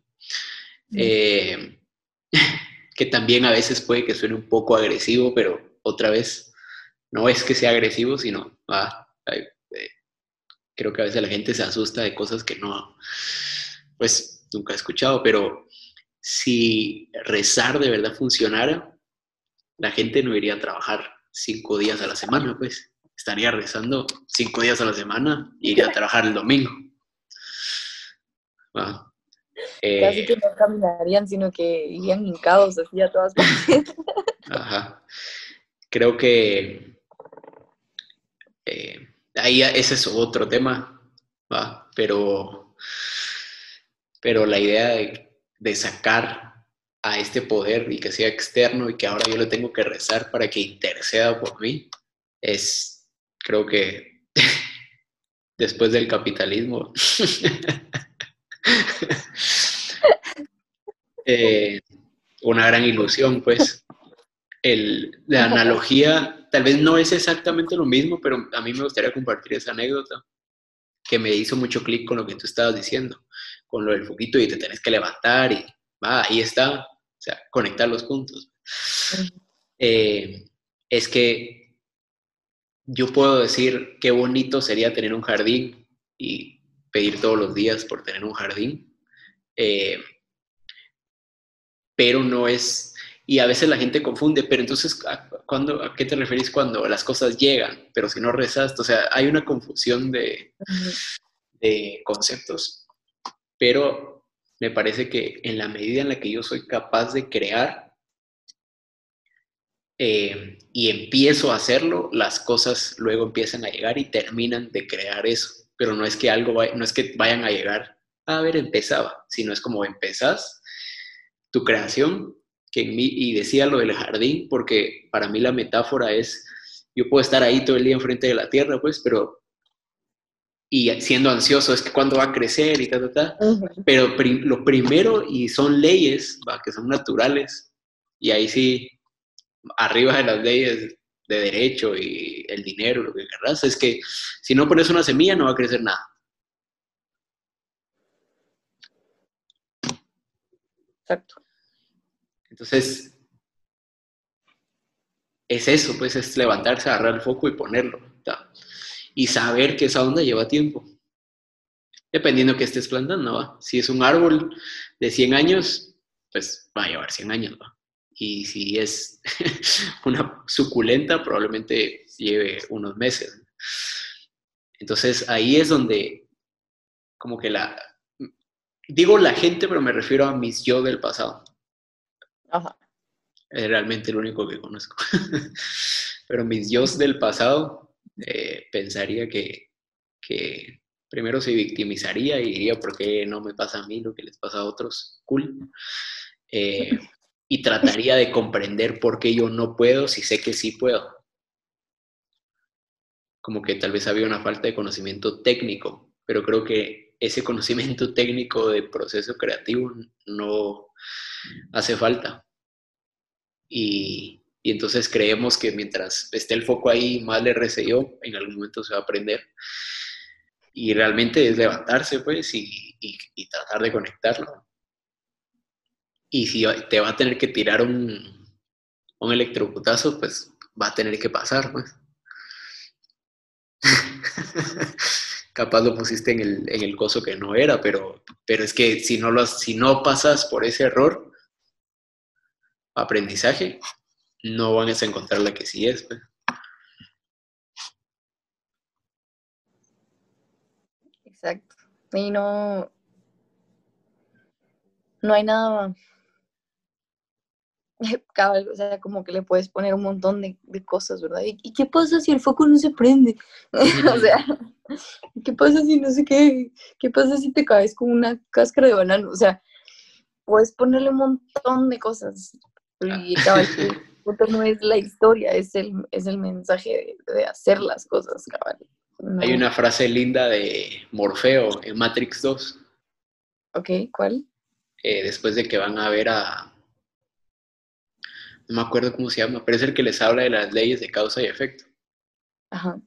eh, (laughs) que también a veces puede que suene un poco agresivo, pero otra vez no es que sea agresivo, sino, ah, creo que a veces la gente se asusta de cosas que no, pues nunca he escuchado, pero si rezar de verdad funcionara, la gente no iría a trabajar cinco días a la semana, pues estaría rezando cinco días a la semana y iría a trabajar el domingo. Casi que no caminarían, sino que irían hincados así a todas partes. (laughs) Ajá. Creo que eh, ahí ese es otro tema, ¿va? Pero, pero la idea de, de sacar a este poder y que sea externo y que ahora yo le tengo que rezar para que interceda por mí, es, creo que (laughs) después del capitalismo, (laughs) eh, una gran ilusión, pues. El, la analogía tal vez no es exactamente lo mismo, pero a mí me gustaría compartir esa anécdota que me hizo mucho clic con lo que tú estabas diciendo, con lo del foquito y te tenés que levantar y va, ahí está, o sea, conectar los puntos. Eh, es que yo puedo decir qué bonito sería tener un jardín y pedir todos los días por tener un jardín, eh, pero no es, y a veces la gente confunde, pero entonces, ¿a, ¿a qué te referís cuando las cosas llegan? Pero si no rezaste, o sea, hay una confusión de, de conceptos, pero me parece que en la medida en la que yo soy capaz de crear eh, y empiezo a hacerlo, las cosas luego empiezan a llegar y terminan de crear eso. Pero no es que algo, no es que vayan a llegar, a ver, empezaba, sino es como empezás tu creación, que en mí, y decía lo del jardín, porque para mí la metáfora es, yo puedo estar ahí todo el día enfrente de la tierra, pues, pero y siendo ansioso es que cuándo va a crecer y ta, ta, ta. Pero lo primero, y son leyes ¿va? que son naturales, y ahí sí, arriba de las leyes de derecho y el dinero, lo que querrás, es que si no pones una semilla no va a crecer nada. Exacto. Entonces, es eso, pues es levantarse, agarrar el foco y ponerlo y saber que esa onda lleva tiempo. Dependiendo que estés plantando, ¿va? Si es un árbol de 100 años, pues va a llevar 100 años. Y si es (laughs) una suculenta, probablemente lleve unos meses. Entonces ahí es donde, como que la, digo la gente, pero me refiero a mis yo del pasado. Ajá. Es realmente lo único que conozco. (laughs) pero mis yo del pasado eh, pensaría que, primero se victimizaría y diría, ¿por qué no me pasa a mí lo que les pasa a otros? Cool. Eh, y trataría de comprender por qué yo no puedo si sé que sí puedo. Como que tal vez había una falta de conocimiento técnico, pero creo que ese conocimiento técnico de proceso creativo no hace falta. Y, y entonces creemos que mientras esté el foco ahí, más le yo, en algún momento se va a aprender. Y realmente es levantarse, pues, y, y, tratar de conectarlo. Y si te va a tener que tirar un, un electrocutazo, pues va a tener que pasar, pues. (laughs) Capaz lo pusiste en el, en el coso que no era, pero, pero es que si no, lo, si no pasas por ese error, aprendizaje, no van a encontrar la que sí es. Pues. Exacto. Y no, no hay nada, (laughs) o sea, como que le puedes poner un montón de, cosas, ¿verdad? ¿Y, qué pasa si el foco no se prende? (laughs) o sea, (laughs) ¿qué pasa si no sé qué? ¿Qué pasa si te caes con una cáscara de banano? O sea, puedes ponerle un montón de cosas. Y cabal, no es la historia, es el, es el mensaje de, hacer las cosas, cabal. Hay una frase linda de Morfeo en Matrix 2. Ok, ¿cuál? Eh, después de que van a ver a... No me acuerdo cómo se llama, pero es el que les habla de las leyes de causa y efecto. Ajá.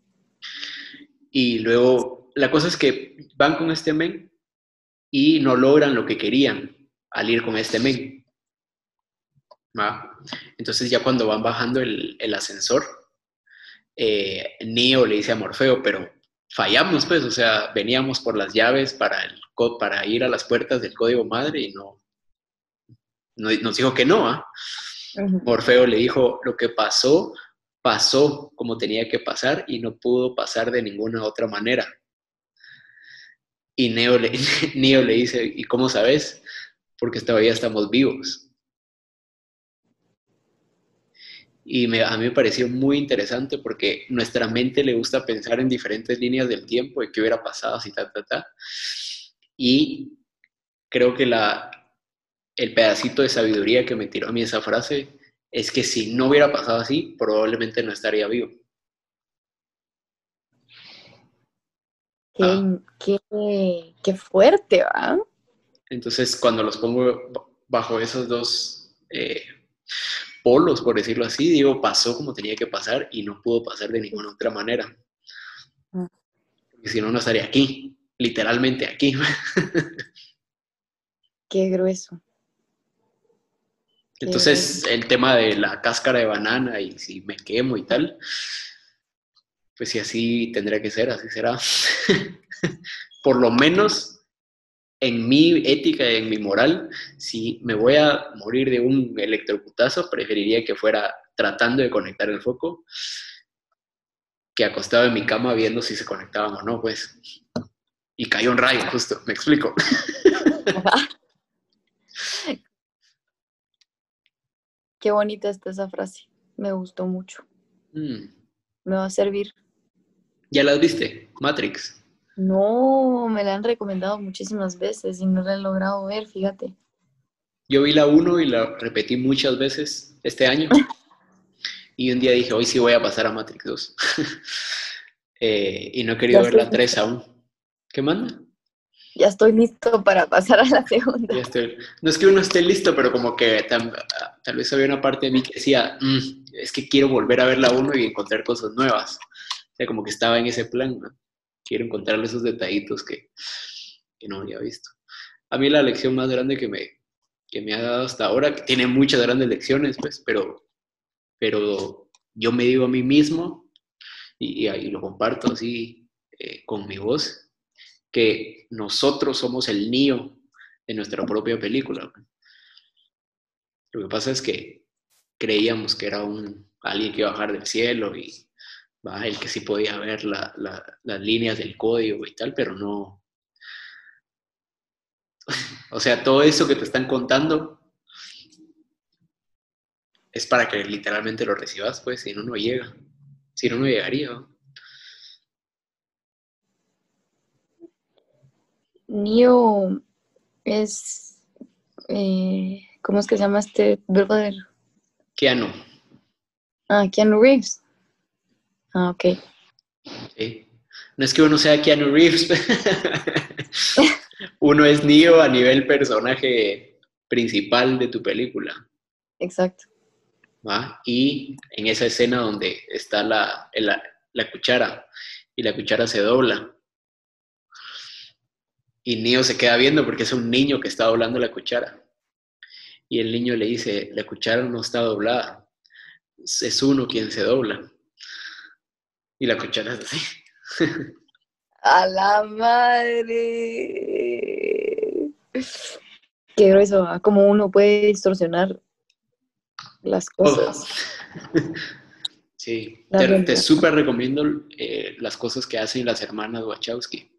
Y luego, la cosa es que van con este men y no logran lo que querían al ir con este men. Entonces ya cuando van bajando el, ascensor, eh, Neo le dice a Morfeo, pero fallamos pues, o sea, veníamos por las llaves para, el, para ir a las puertas del código madre y no, nos dijo que no. ¿ah? Morfeo le dijo, lo que pasó, pasó como tenía que pasar y no pudo pasar de ninguna otra manera. Y Neo le, (laughs) dice, ¿y cómo sabes? Porque todavía estamos vivos. Y a mí me pareció muy interesante porque nuestra mente le gusta pensar en diferentes líneas del tiempo, de qué hubiera pasado, así, ta, ta, ta. Y creo que la, el pedacito de sabiduría que me tiró a mí esa frase es que si no hubiera pasado así, probablemente no estaría vivo. Qué, ah. qué, fuerte, ¿va? Entonces, cuando los pongo bajo esos dos eh, polos, por decirlo así, digo, pasó como tenía que pasar y no pudo pasar de ninguna otra manera. Ah. Porque si no, no estaría aquí, literalmente aquí. (laughs) Qué grueso. Entonces, el tema de la cáscara de banana y si me quemo y tal, pues si así tendría que ser, así será. (laughs) Por lo menos en mi ética y en mi moral, si me voy a morir de un electrocutazo, preferiría que fuera tratando de conectar el foco que acostado en mi cama viendo si se conectaban o no, pues. Y cayó un rayo, justo, me explico. (laughs) (laughs) Qué bonita está esa frase. Me gustó mucho. Mm. Me va a servir. ¿Ya la viste? Matrix. No, me la han recomendado muchísimas veces y no la he logrado ver, fíjate. Yo vi la 1 y la repetí muchas veces este año. (laughs) y un día dije, hoy sí voy a pasar a Matrix 2. (laughs) Eh, y no he querido ver la 3 aún. ¿Qué manda? Ya estoy listo para pasar a la segunda. No es que uno esté listo, pero como que tal, vez había una parte de mí que decía, mm, es que quiero volver a ver la uno y encontrar cosas nuevas. O sea, como que estaba en ese plan, ¿no? Quiero encontrarle esos detallitos que, que, no había visto. A mí la lección más grande que me, que me ha dado hasta ahora, que tiene muchas grandes lecciones, pues, pero, pero yo me digo a mí mismo, y, y, lo comparto así eh, con mi voz, que nosotros somos el niño de nuestra propia película. Lo que pasa es que creíamos que era un, alguien que iba a bajar del cielo y ¿va? el que sí podía ver las líneas del código y tal, pero no. (laughs) o sea, todo eso que te están contando es para que literalmente lo recibas, pues, si no, no llega. Si no, no llegaría. Neo es, eh, ¿cómo es que se llama este brother? Keanu. Ah, Keanu Reeves. Ah, ok. Sí. No es que uno sea Keanu Reeves. (laughs) uno es Neo a nivel personaje principal de tu película. Exacto. Y en esa escena donde está la, la cuchara y la cuchara se dobla y Neo se queda viendo porque es un niño que está doblando la cuchara. Y el niño le dice, la cuchara no está doblada, es uno quien se dobla. Y la cuchara es así. A la madre. Qué grueso, como uno puede distorsionar las cosas. Sí, te, súper recomiendo eh, las cosas que hacen las hermanas Wachowski.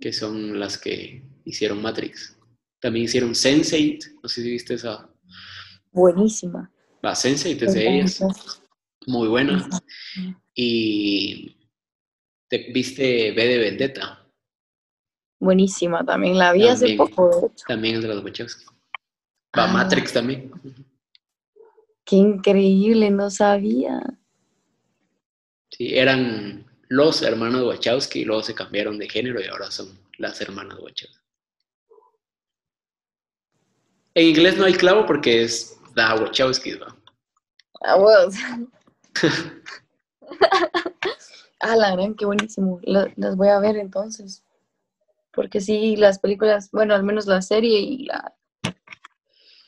Que son las que hicieron Matrix. También hicieron Sense8, no sé si viste esa. Buenísima. La Sense8 es de ellas. Muy buena. Y te viste B de Vendetta. Buenísima, también la vi hace poco. También es de los Wachowski. Va ah. Matrix también. Qué increíble, no sabía. Sí, eran los hermanos Wachowski y luego se cambiaron de género y ahora son las hermanas Wachowski. En inglés no hay clavo porque es la Wachowski, ¿no? Ah, well. (laughs) ah, la gran, qué buenísimo. las voy a ver entonces. Porque sí, las películas, bueno, al menos la serie y la,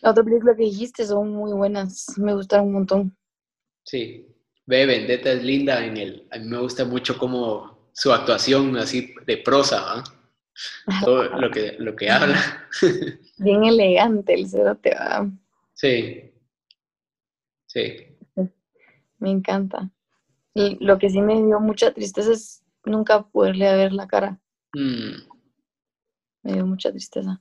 la otra película que dijiste son muy buenas. Me gustaron un montón. Sí, Ve, Vendetta es linda en el. A mí me gusta mucho como su actuación así de prosa, todo lo que, lo que habla. (laughs) Bien elegante el te va. Sí. Sí. Me encanta. Y lo que sí me dio mucha tristeza es nunca poderle ver la cara. Mm. Me dio mucha tristeza.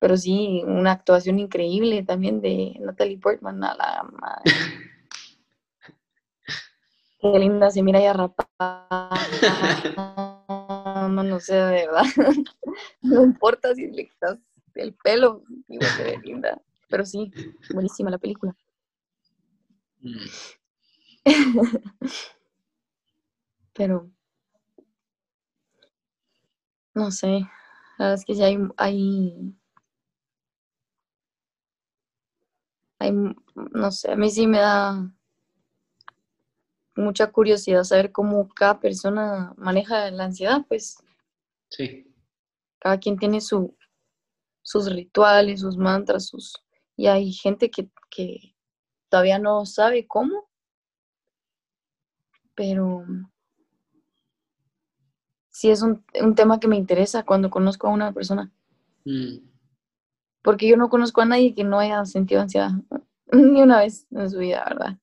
Pero sí, una actuación increíble también de Natalie Portman a la madre. (laughs) Qué linda se mira ya rapada. No, no sé, de verdad. (laughs) No importa si le quitas el pelo, igual se ve linda. Pero sí, buenísima la película. (laughs) Pero, no sé, la verdad es que sí hay, hay, hay, no sé, a mí sí me da mucha curiosidad saber cómo cada persona maneja la ansiedad, pues. Sí. Cada quien tiene su, sus rituales, sus mantras, sus... Y hay gente que, que todavía no sabe cómo, pero sí es un, tema que me interesa cuando conozco a una persona. Mm. Porque yo no conozco a nadie que no haya sentido ansiedad (laughs) ni una vez en su vida, ¿verdad?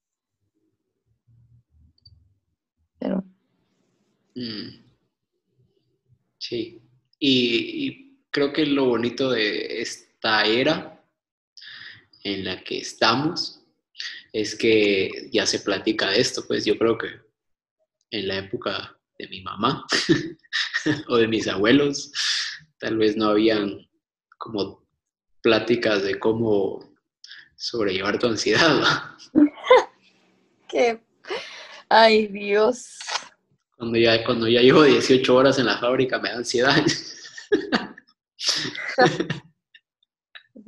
Pero. Mm. Sí. y, creo que lo bonito de esta era en la que estamos es que ya se platica de esto, pues yo creo que en la época de mi mamá (laughs) o de mis abuelos, tal vez no habían como pláticas de cómo sobrellevar tu ansiedad. (laughs) Qué, ay Dios. Cuando ya, cuando ya llevo 18 horas en la fábrica me da ansiedad.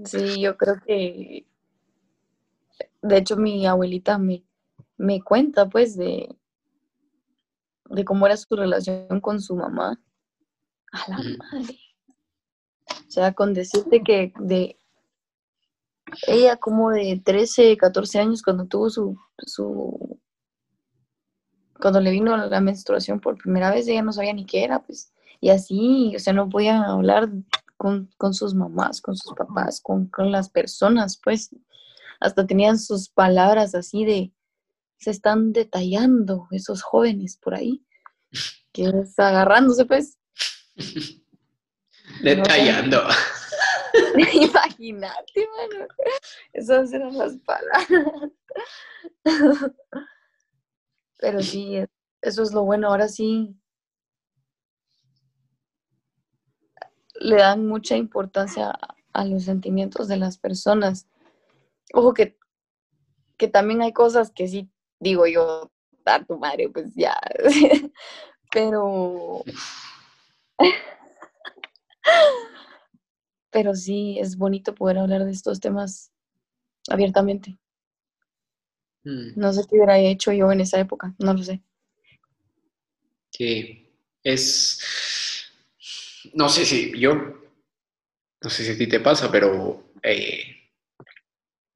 Sí, yo creo que, de hecho mi abuelita me, me cuenta pues de, de cómo era su relación con su mamá. A la madre. O sea, con decirte que de ella como de 13, 14 años cuando tuvo su, su cuando le vino la menstruación por primera vez, ella no sabía ni qué era, pues. Y así, o sea, no podía hablar con, sus mamás, con sus papás, con, con las personas, pues. Hasta tenían sus palabras así de, se están detallando esos jóvenes por ahí, que es agarrándose pues. (laughs) Detallando. (laughs) Imagínate, mano. Esas eran las palabras. (laughs) Pero sí, eso es lo bueno. Ahora sí le dan mucha importancia a los sentimientos de las personas. Ojo que, que también hay cosas que sí digo yo, a tu madre, pues ya. (laughs) Pero. (laughs) Pero sí, es bonito poder hablar de estos temas abiertamente. Mm. No sé qué hubiera hecho yo en esa época, no lo sé. Sí, es. No sé si yo. No sé si a ti te pasa, pero eh,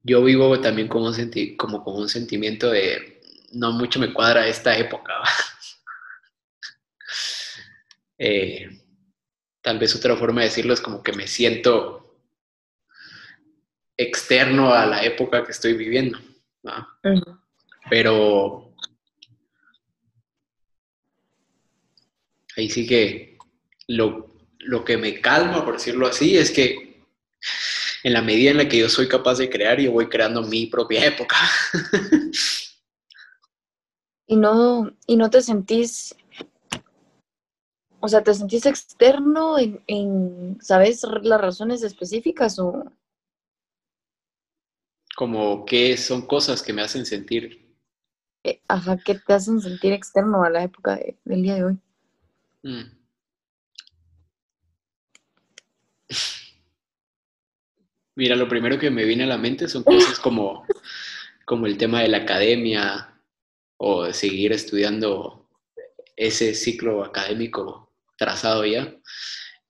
yo vivo también como, un como con un sentimiento de no mucho me cuadra esta época. (laughs) Eh, tal vez otra forma de decirlo es como que me siento externo a la época que estoy viviendo. Pero ahí sí que lo, lo que me calma, por decirlo así, es que en la medida en la que yo soy capaz de crear, yo voy creando mi propia época. y no, y no te sentís, o sea, te sentís externo en, ¿sabes las razones específicas o? Como que son cosas que me hacen sentir. Eh, ajá, que te hacen sentir externo a la época del día de hoy. Mm. (laughs) Mira, lo primero que me viene a la mente son cosas como, como el tema de la academia, o de seguir estudiando ese ciclo académico trazado ya.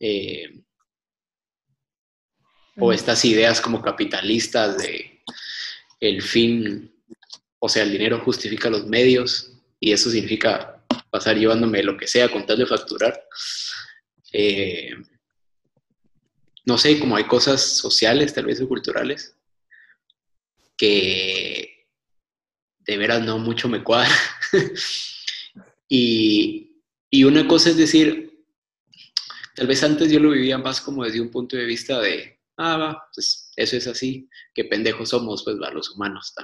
Eh, o estas ideas como capitalistas de el fin, o sea, el dinero justifica los medios y eso significa pasar llevándome lo que sea con tal de facturar. eh, no sé, como hay cosas sociales, tal vez o culturales, que de veras no mucho me cuadra. (laughs) y, y una cosa es decir, tal vez antes yo lo vivía más como desde un punto de vista de, ah, va, pues eso es así, qué pendejos somos, pues va, los humanos.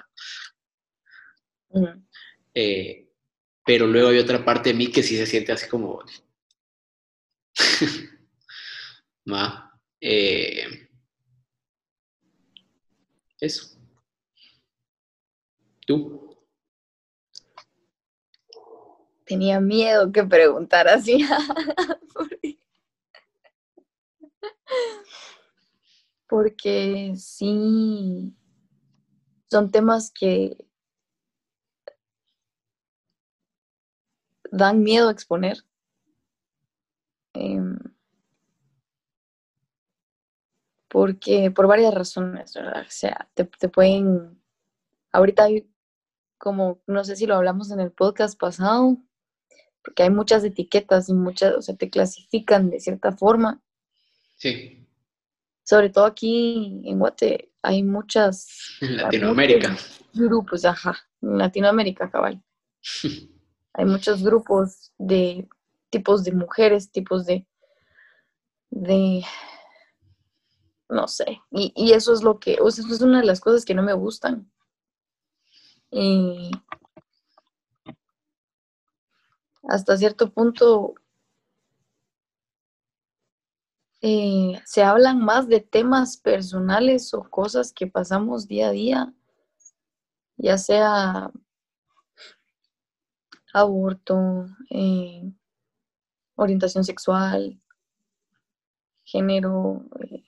Eh, pero luego hay otra parte de mí que sí se siente así como, (laughs) ma, eh, eso. ¿Tú? Tenía miedo que preguntar así. (laughs) Porque sí, son temas que dan miedo a exponer. Em, porque por varias razones, ¿verdad? O sea, te, pueden, ahorita hay como, no sé si lo hablamos en el podcast pasado, porque hay muchas etiquetas y muchas, o sea, te clasifican de cierta forma. Sí. Sobre todo aquí en Guate hay muchas... En Latinoamérica. Grupos, ajá, en Latinoamérica, cabal. (laughs) hay muchos grupos de tipos de mujeres, tipos de, de no sé, y, eso es lo que, o sea, eso es una de las cosas que no me gustan. Y hasta cierto punto eh, se hablan más de temas personales o cosas que pasamos día a día, ya sea aborto, eh, orientación sexual, género, eh,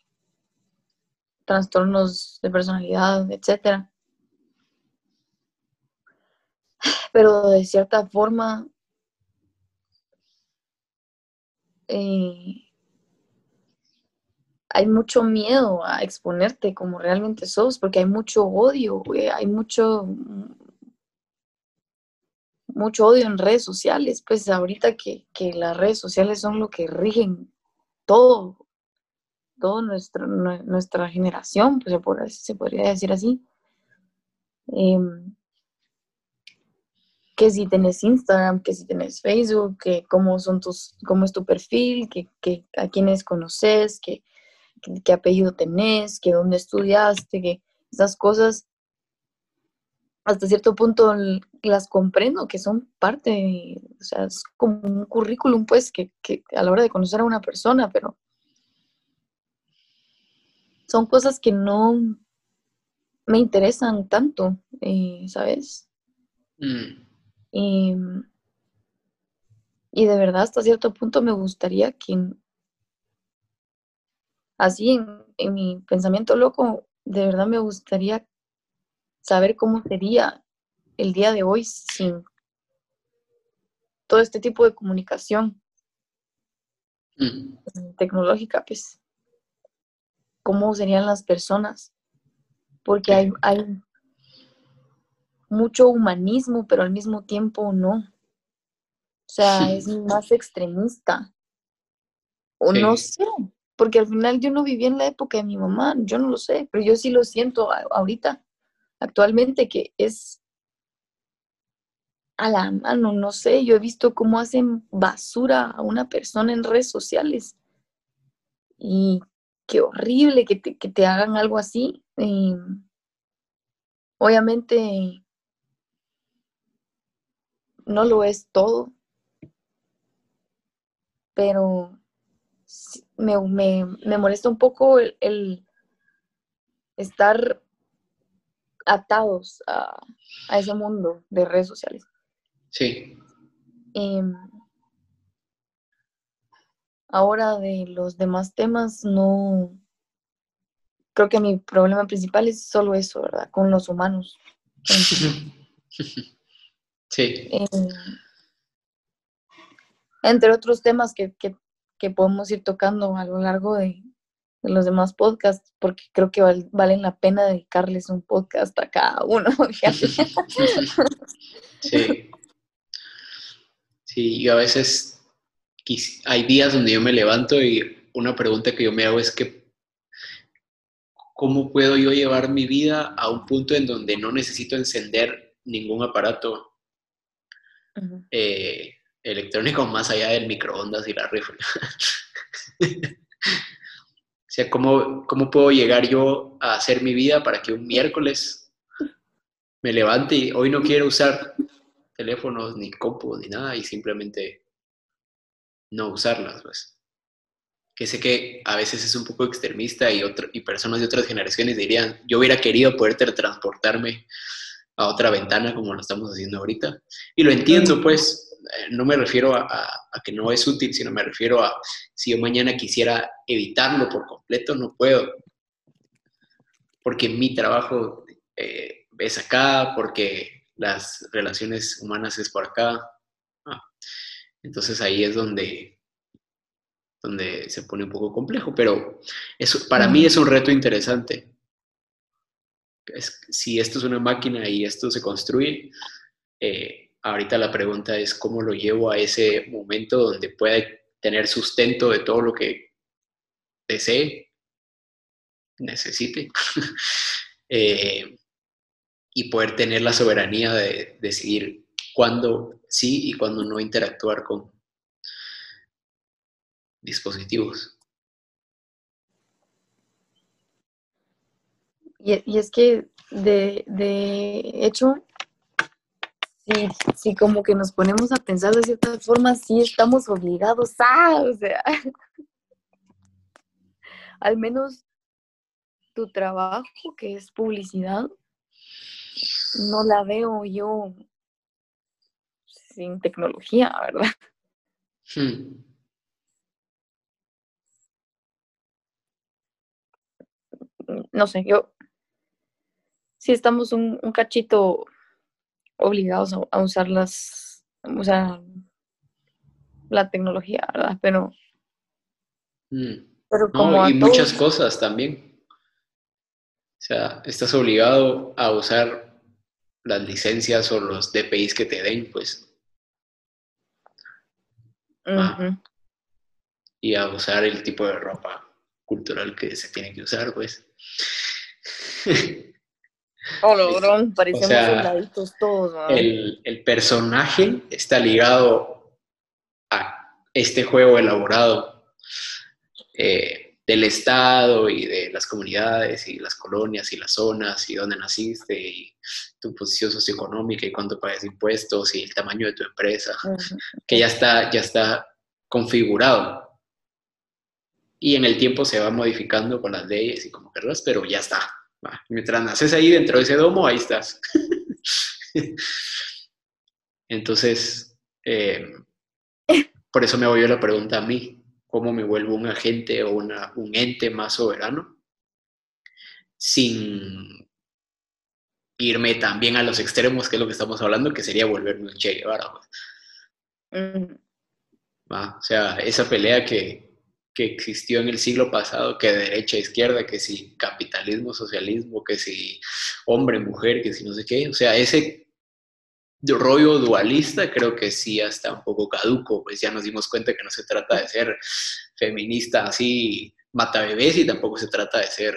trastornos de personalidad, etc. Pero de cierta forma, hay mucho miedo a exponerte como realmente sos, porque hay mucho odio, hay mucho, mucho odio en redes sociales, pues ahorita que, las redes sociales son lo que rigen todo, toda nuestra generación, pues se, podría decir así. Em, que si tenés Instagram, que si tenés Facebook, que cómo son tus, cómo es tu perfil, que, a quiénes conoces, que, qué apellido tenés, que dónde estudiaste, que esas cosas hasta cierto punto las comprendo, que son parte, o sea, es como un currículum, pues, que, a la hora de conocer a una persona, pero son cosas que no me interesan tanto, eh, ¿sabes? Mm. Y, y, de verdad, hasta cierto punto me gustaría que, así en, en mi pensamiento loco, de verdad me gustaría saber cómo sería el día de hoy sin todo este tipo de comunicación mm. tecnológica, pues, cómo serían las personas, porque hay, hay mucho humanismo, pero al mismo tiempo no. O sea, es más extremista. O no sé, porque al final yo no viví en la época de mi mamá, yo no lo sé, pero yo sí lo siento ahorita actualmente que es a la mano, no sé, yo he visto cómo hacen basura a una persona en redes sociales y qué horrible que te, hagan algo así. obviamente no lo es todo, pero me, me, molesta un poco el estar atados a, ese mundo de redes sociales. Sí. Em, ahora de los demás temas, no. Creo que mi problema principal es solo eso, ¿verdad? Con los humanos. (laughs) sí. Em, entre otros temas que, que podemos ir tocando a lo largo de, de los demás podcasts, porque creo que valen la pena dedicarles un podcast a cada uno. (laughs) sí. Sí, yo a veces hay días donde yo me levanto y una pregunta que yo me hago es que, ¿cómo puedo yo llevar mi vida a un punto en donde no necesito encender ningún aparato eh, electrónico más allá del microondas y la rifle? (laughs) o sea, ¿cómo, ¿cómo puedo llegar yo a hacer mi vida para que un miércoles me levante y hoy no quiero usar teléfonos, ni compu, ni nada, y simplemente no usarlas, pues. Que sé que a veces es un poco extremista y, otro, y personas de otras generaciones dirían, yo hubiera querido poder transportarme a otra ventana como lo estamos haciendo ahorita. Y lo entiendo, pues, no me refiero a, que no es útil, sino me refiero a si yo mañana quisiera evitarlo por completo, no puedo. Porque mi trabajo eh, es acá, porque las relaciones humanas es por acá. Ah, entonces ahí es donde, donde se pone un poco complejo, pero eso, para mí es un reto interesante. si esto es una máquina y esto se construye, eh, ahorita la pregunta es cómo lo llevo a ese momento donde pueda tener sustento de todo lo que desee, necesite. (laughs) eh, y poder tener la soberanía de decidir cuándo sí y cuándo no interactuar con dispositivos. Y, es que de, hecho, si, si, como que nos ponemos a pensar de cierta forma, sí estamos obligados a, o sea, (laughs) al menos tu trabajo, que es publicidad, no la veo yo sin tecnología, ¿verdad? Hmm. No sé, yo sí estamos un, cachito obligados a, usar las, o sea, la tecnología, ¿verdad? Pero, hmm. pero como y muchas cosas también. O sea, estás obligado a usar las licencias o los DPIs que te den, pues. y a usar el tipo de ropa cultural que se tiene que usar, pues. (laughs) Parecemos todos. El, el personaje está ligado a este juego elaborado. Eh, del Estado y de las comunidades y las colonias y las zonas y dónde naciste y tu posición socioeconómica y cuánto pagas impuestos y el tamaño de tu empresa, que ya está, ya está configurado. Y en el tiempo se va modificando con las leyes y como querrás, pero ya está. Mientras naces ahí dentro de ese domo, ahí estás. Entonces, eh, por eso me voy a la pregunta a mí cómo me vuelvo un agente o una, un ente más soberano sin irme también a los extremos, que es lo que estamos hablando, que sería volverme un Che Guevara. Pues. O sea, esa pelea que, que, existió en el siglo pasado, que de derecha izquierda, que si capitalismo, socialismo, que si hombre, mujer, que si no sé qué, o sea, ese rollo dualista creo que sí ya está un poco caduco, pues ya nos dimos cuenta que no se trata de ser feminista así mata bebés y tampoco se trata de ser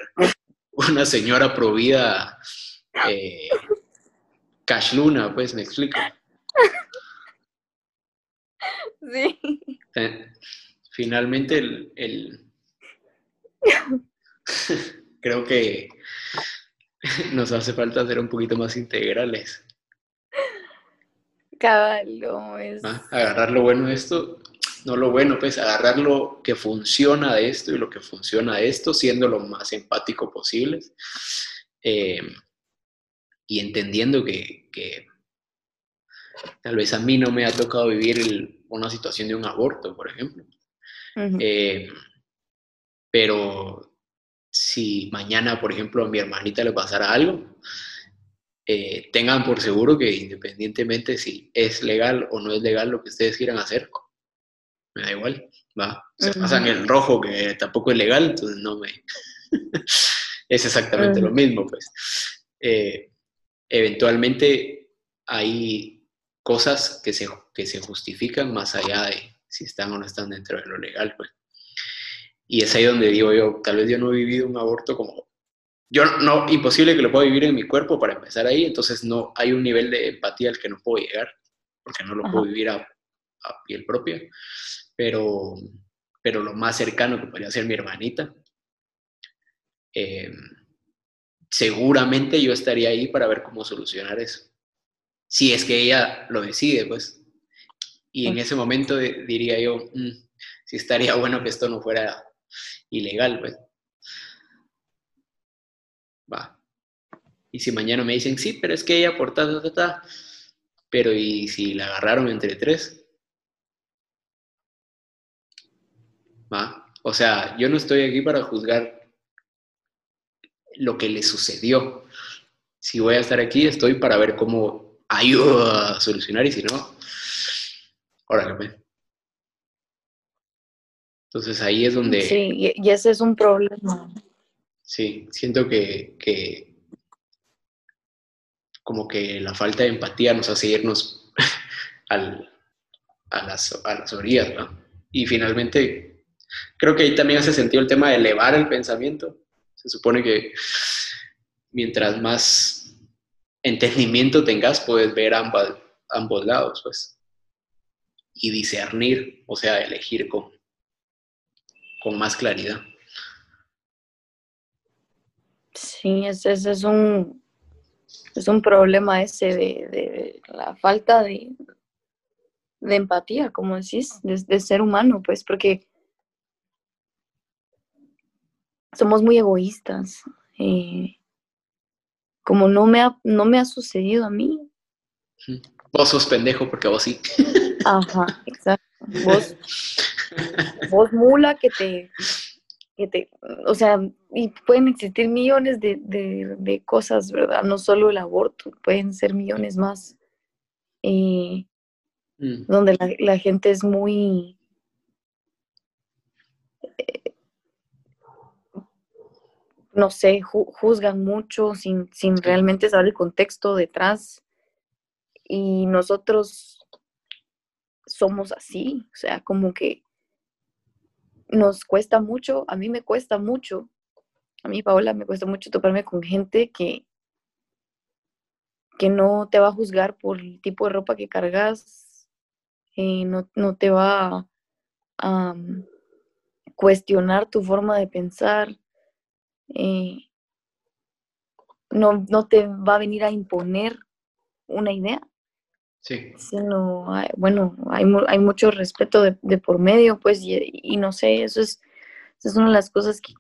una señora provida eh, cash luna, pues me explico. (laughs) Sí. Eh, finalmente el (laughs) creo que nos hace falta ser un poquito más integrales. es... Ah, agarrar lo bueno de esto, no lo bueno, pues agarrar lo que funciona de esto y lo que funciona de esto, siendo lo más empático posible. Eh, y entendiendo que, tal vez a mí no me ha tocado vivir una situación de un aborto, por ejemplo. Eh, pero si mañana, por ejemplo, a mi hermanita le pasara algo, eh, tengan por seguro que independientemente si es legal o no es legal lo que ustedes quieran hacer, me da igual, va. Se pasan el rojo que tampoco es legal, entonces no me... (laughs) es exactamente lo mismo, pues. Eh, eventualmente hay cosas que se, que se justifican más allá de, si están o no están dentro de lo legal, pues. Y es ahí donde digo yo, tal vez yo no he vivido un aborto como... Yo no, imposible que lo pueda vivir en mi cuerpo para empezar ahí, entonces no hay un nivel de empatía al que no puedo llegar, porque no lo puedo vivir a, piel propia, pero, pero lo más cercano que podría ser mi hermanita, eh, seguramente yo estaría ahí para ver cómo solucionar eso. Si es que ella lo decide, pues. Y en ese momento diría yo, mm, si estaría bueno que esto no fuera ilegal, pues. Va. Y si mañana me dicen, sí, pero es que ella por ta, ta, ta. Pero ¿y si la agarraron entre tres? Va. O sea, yo no estoy aquí para juzgar lo que le sucedió. Si voy a estar aquí, estoy para ver cómo ayudo a solucionar y si no, órale, pues. Entonces ahí es donde... Sí, y ese es un problema. Sí, siento que, como que la falta de empatía nos hace irnos (laughs) al, a, las, a las orillas, ¿no? Y finalmente, creo que ahí también hace sentido el tema de elevar el pensamiento. Se supone que mientras más entendimiento tengas, puedes ver ambas, ambos lados, pues. Y discernir, o sea, elegir con, con más claridad. Sí, ese, es un es un problema ese de, la falta de, de, empatía, como decís, de, ser humano, pues, porque somos muy egoístas. Eh, como no me, ha, no me ha sucedido a mí. Vos sos pendejo porque vos sí. (laughs) Ajá, exacto. Vos, vos mula que te, que te, o sea, y pueden existir millones de, cosas, ¿verdad? No solo el aborto, pueden ser millones más. Eh, mm. Donde la, gente es muy... Eh, no sé, juzgan mucho sin, sin realmente saber el contexto detrás. Y nosotros somos así, o sea, como que nos cuesta mucho, a mí me cuesta mucho, a mí Paola me cuesta mucho toparme con gente que, que no te va a juzgar por el tipo de ropa que cargas, eh, no, te va a cuestionar tu forma de pensar, eh, no, no te va a venir a imponer una idea. Sí. Sino, bueno, hay, hay mucho respeto de, por medio, pues, y, no sé, eso es, es una de las cosas que,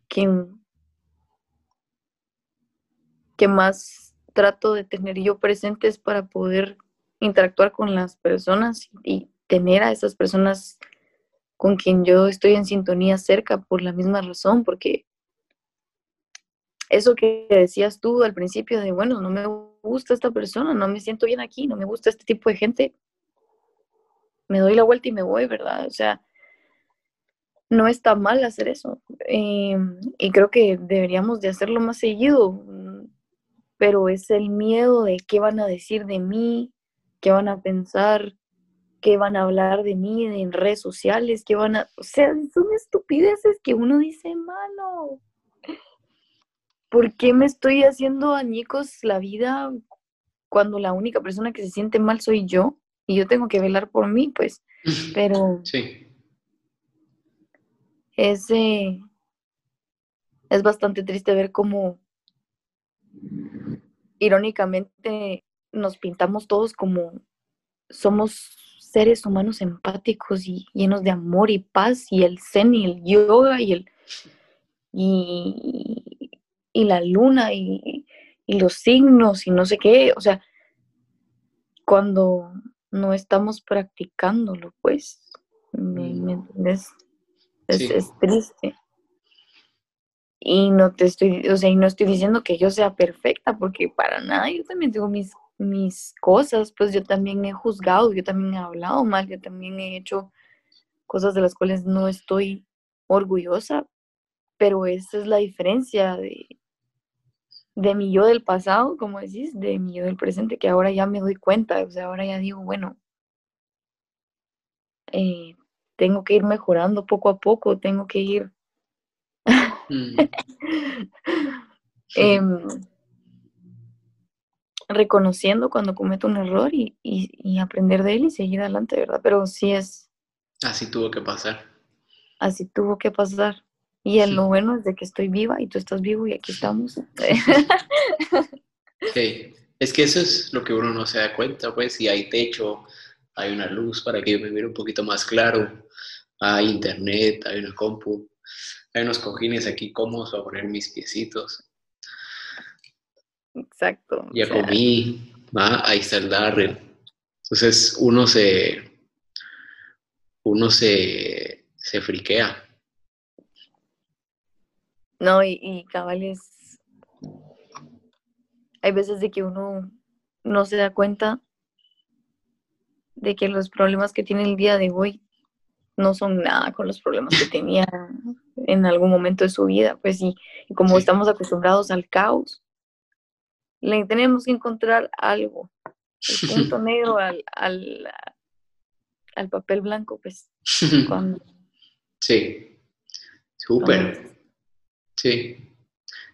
que, más trato de tener yo presentes para poder interactuar con las personas y tener a esas personas con quien yo estoy en sintonía cerca por la misma razón, porque eso que decías tú al principio de, bueno, no me gusta esta persona, no me siento bien aquí, no me gusta este tipo de gente, me doy la vuelta y me voy, ¿verdad? O sea, no está mal hacer eso. Em, y creo que deberíamos de hacerlo más seguido, pero es el miedo de qué van a decir de mí, qué van a pensar, qué van a hablar de mí en redes sociales, qué van a... O sea, son estupideces que uno dice, mano, ¿por qué me estoy haciendo añicos la vida cuando la única persona que se siente mal soy yo? Y yo tengo que velar por mí, pues. (laughs) Pero sí. es, es bastante triste ver cómo irónicamente nos pintamos todos como somos seres humanos empáticos y llenos de amor y paz y el zen y el yoga y el y, y la luna y, los signos y no sé qué, o sea, cuando no estamos practicándolo, pues, ¿me, mm. Es, triste. Y no te estoy, o sea, y no estoy diciendo que yo sea perfecta, porque para nada, yo también tengo mis, mis cosas, pues yo también he juzgado, yo también he hablado mal, yo también he hecho cosas de las cuales no estoy orgullosa, pero esa es la diferencia de, de mi yo del pasado, como decís, de mi yo del presente, que ahora ya me doy cuenta, o sea, ahora ya digo, bueno, eh, tengo que ir mejorando poco a poco, tengo que ir mm. (laughs) em, reconociendo cuando cometo un error y, aprender de él y seguir adelante, ¿verdad? Pero sí es... Así tuvo que pasar. Así tuvo que pasar. Y el lo bueno es de que estoy viva y tú estás vivo y aquí estamos. sí, (laughs) es que eso es lo que uno no se da cuenta, pues, si hay techo, hay una luz para que yo me mire un poquito más claro, hay internet, hay una compu, hay unos cojines aquí cómodos para poner mis piecitos. Exacto. Ya comí, ¿va? ahí está el Darrell. Entonces uno se, uno se, se friquea. No, y, y cabales, hay veces de que uno no se da cuenta de que los problemas que tiene el día de hoy no son nada con los problemas que tenía en algún momento de su vida. Pues y, como estamos acostumbrados al caos, le tenemos que encontrar algo, el (laughs) punto negro al, al, al, papel blanco, pues. (laughs) Sí, súper. Sí.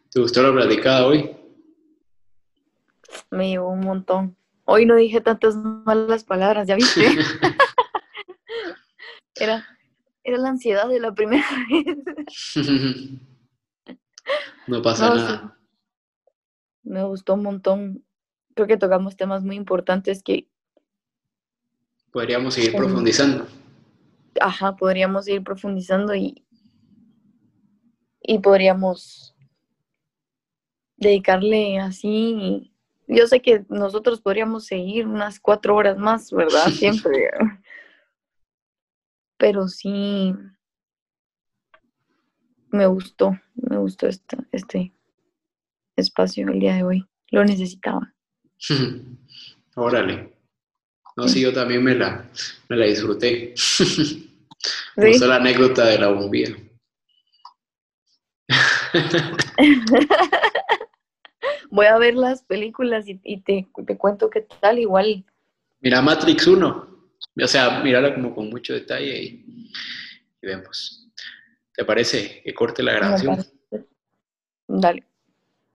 ¿Te gustó la platicada hoy? Me llevó un montón. Hoy no dije tantas malas palabras, ¿ya viste? (laughs) (laughs) era, era la ansiedad de la primera (laughs) vez. no pasa nada. Me gustó un montón. Creo que tocamos temas muy importantes que... Podríamos seguir profundizando. Ajá, podríamos seguir profundizando y, y podríamos dedicarle así yo sé que nosotros podríamos seguir unas cuatro horas más, ¿verdad? (laughs) Siempre. Pero sí, me gustó, me gustó este, este espacio el día de hoy. Lo necesitaba. (laughs) Órale. No, sí, yo también me la, me la disfruté. (laughs) Me gustó la anécdota de la bombilla. (laughs) voy a ver las películas y, te, cuento qué tal, igual. Mira Matrix 1, o sea, mírala como con mucho detalle y, vemos. ¿Te parece que corte la grabación? Dale.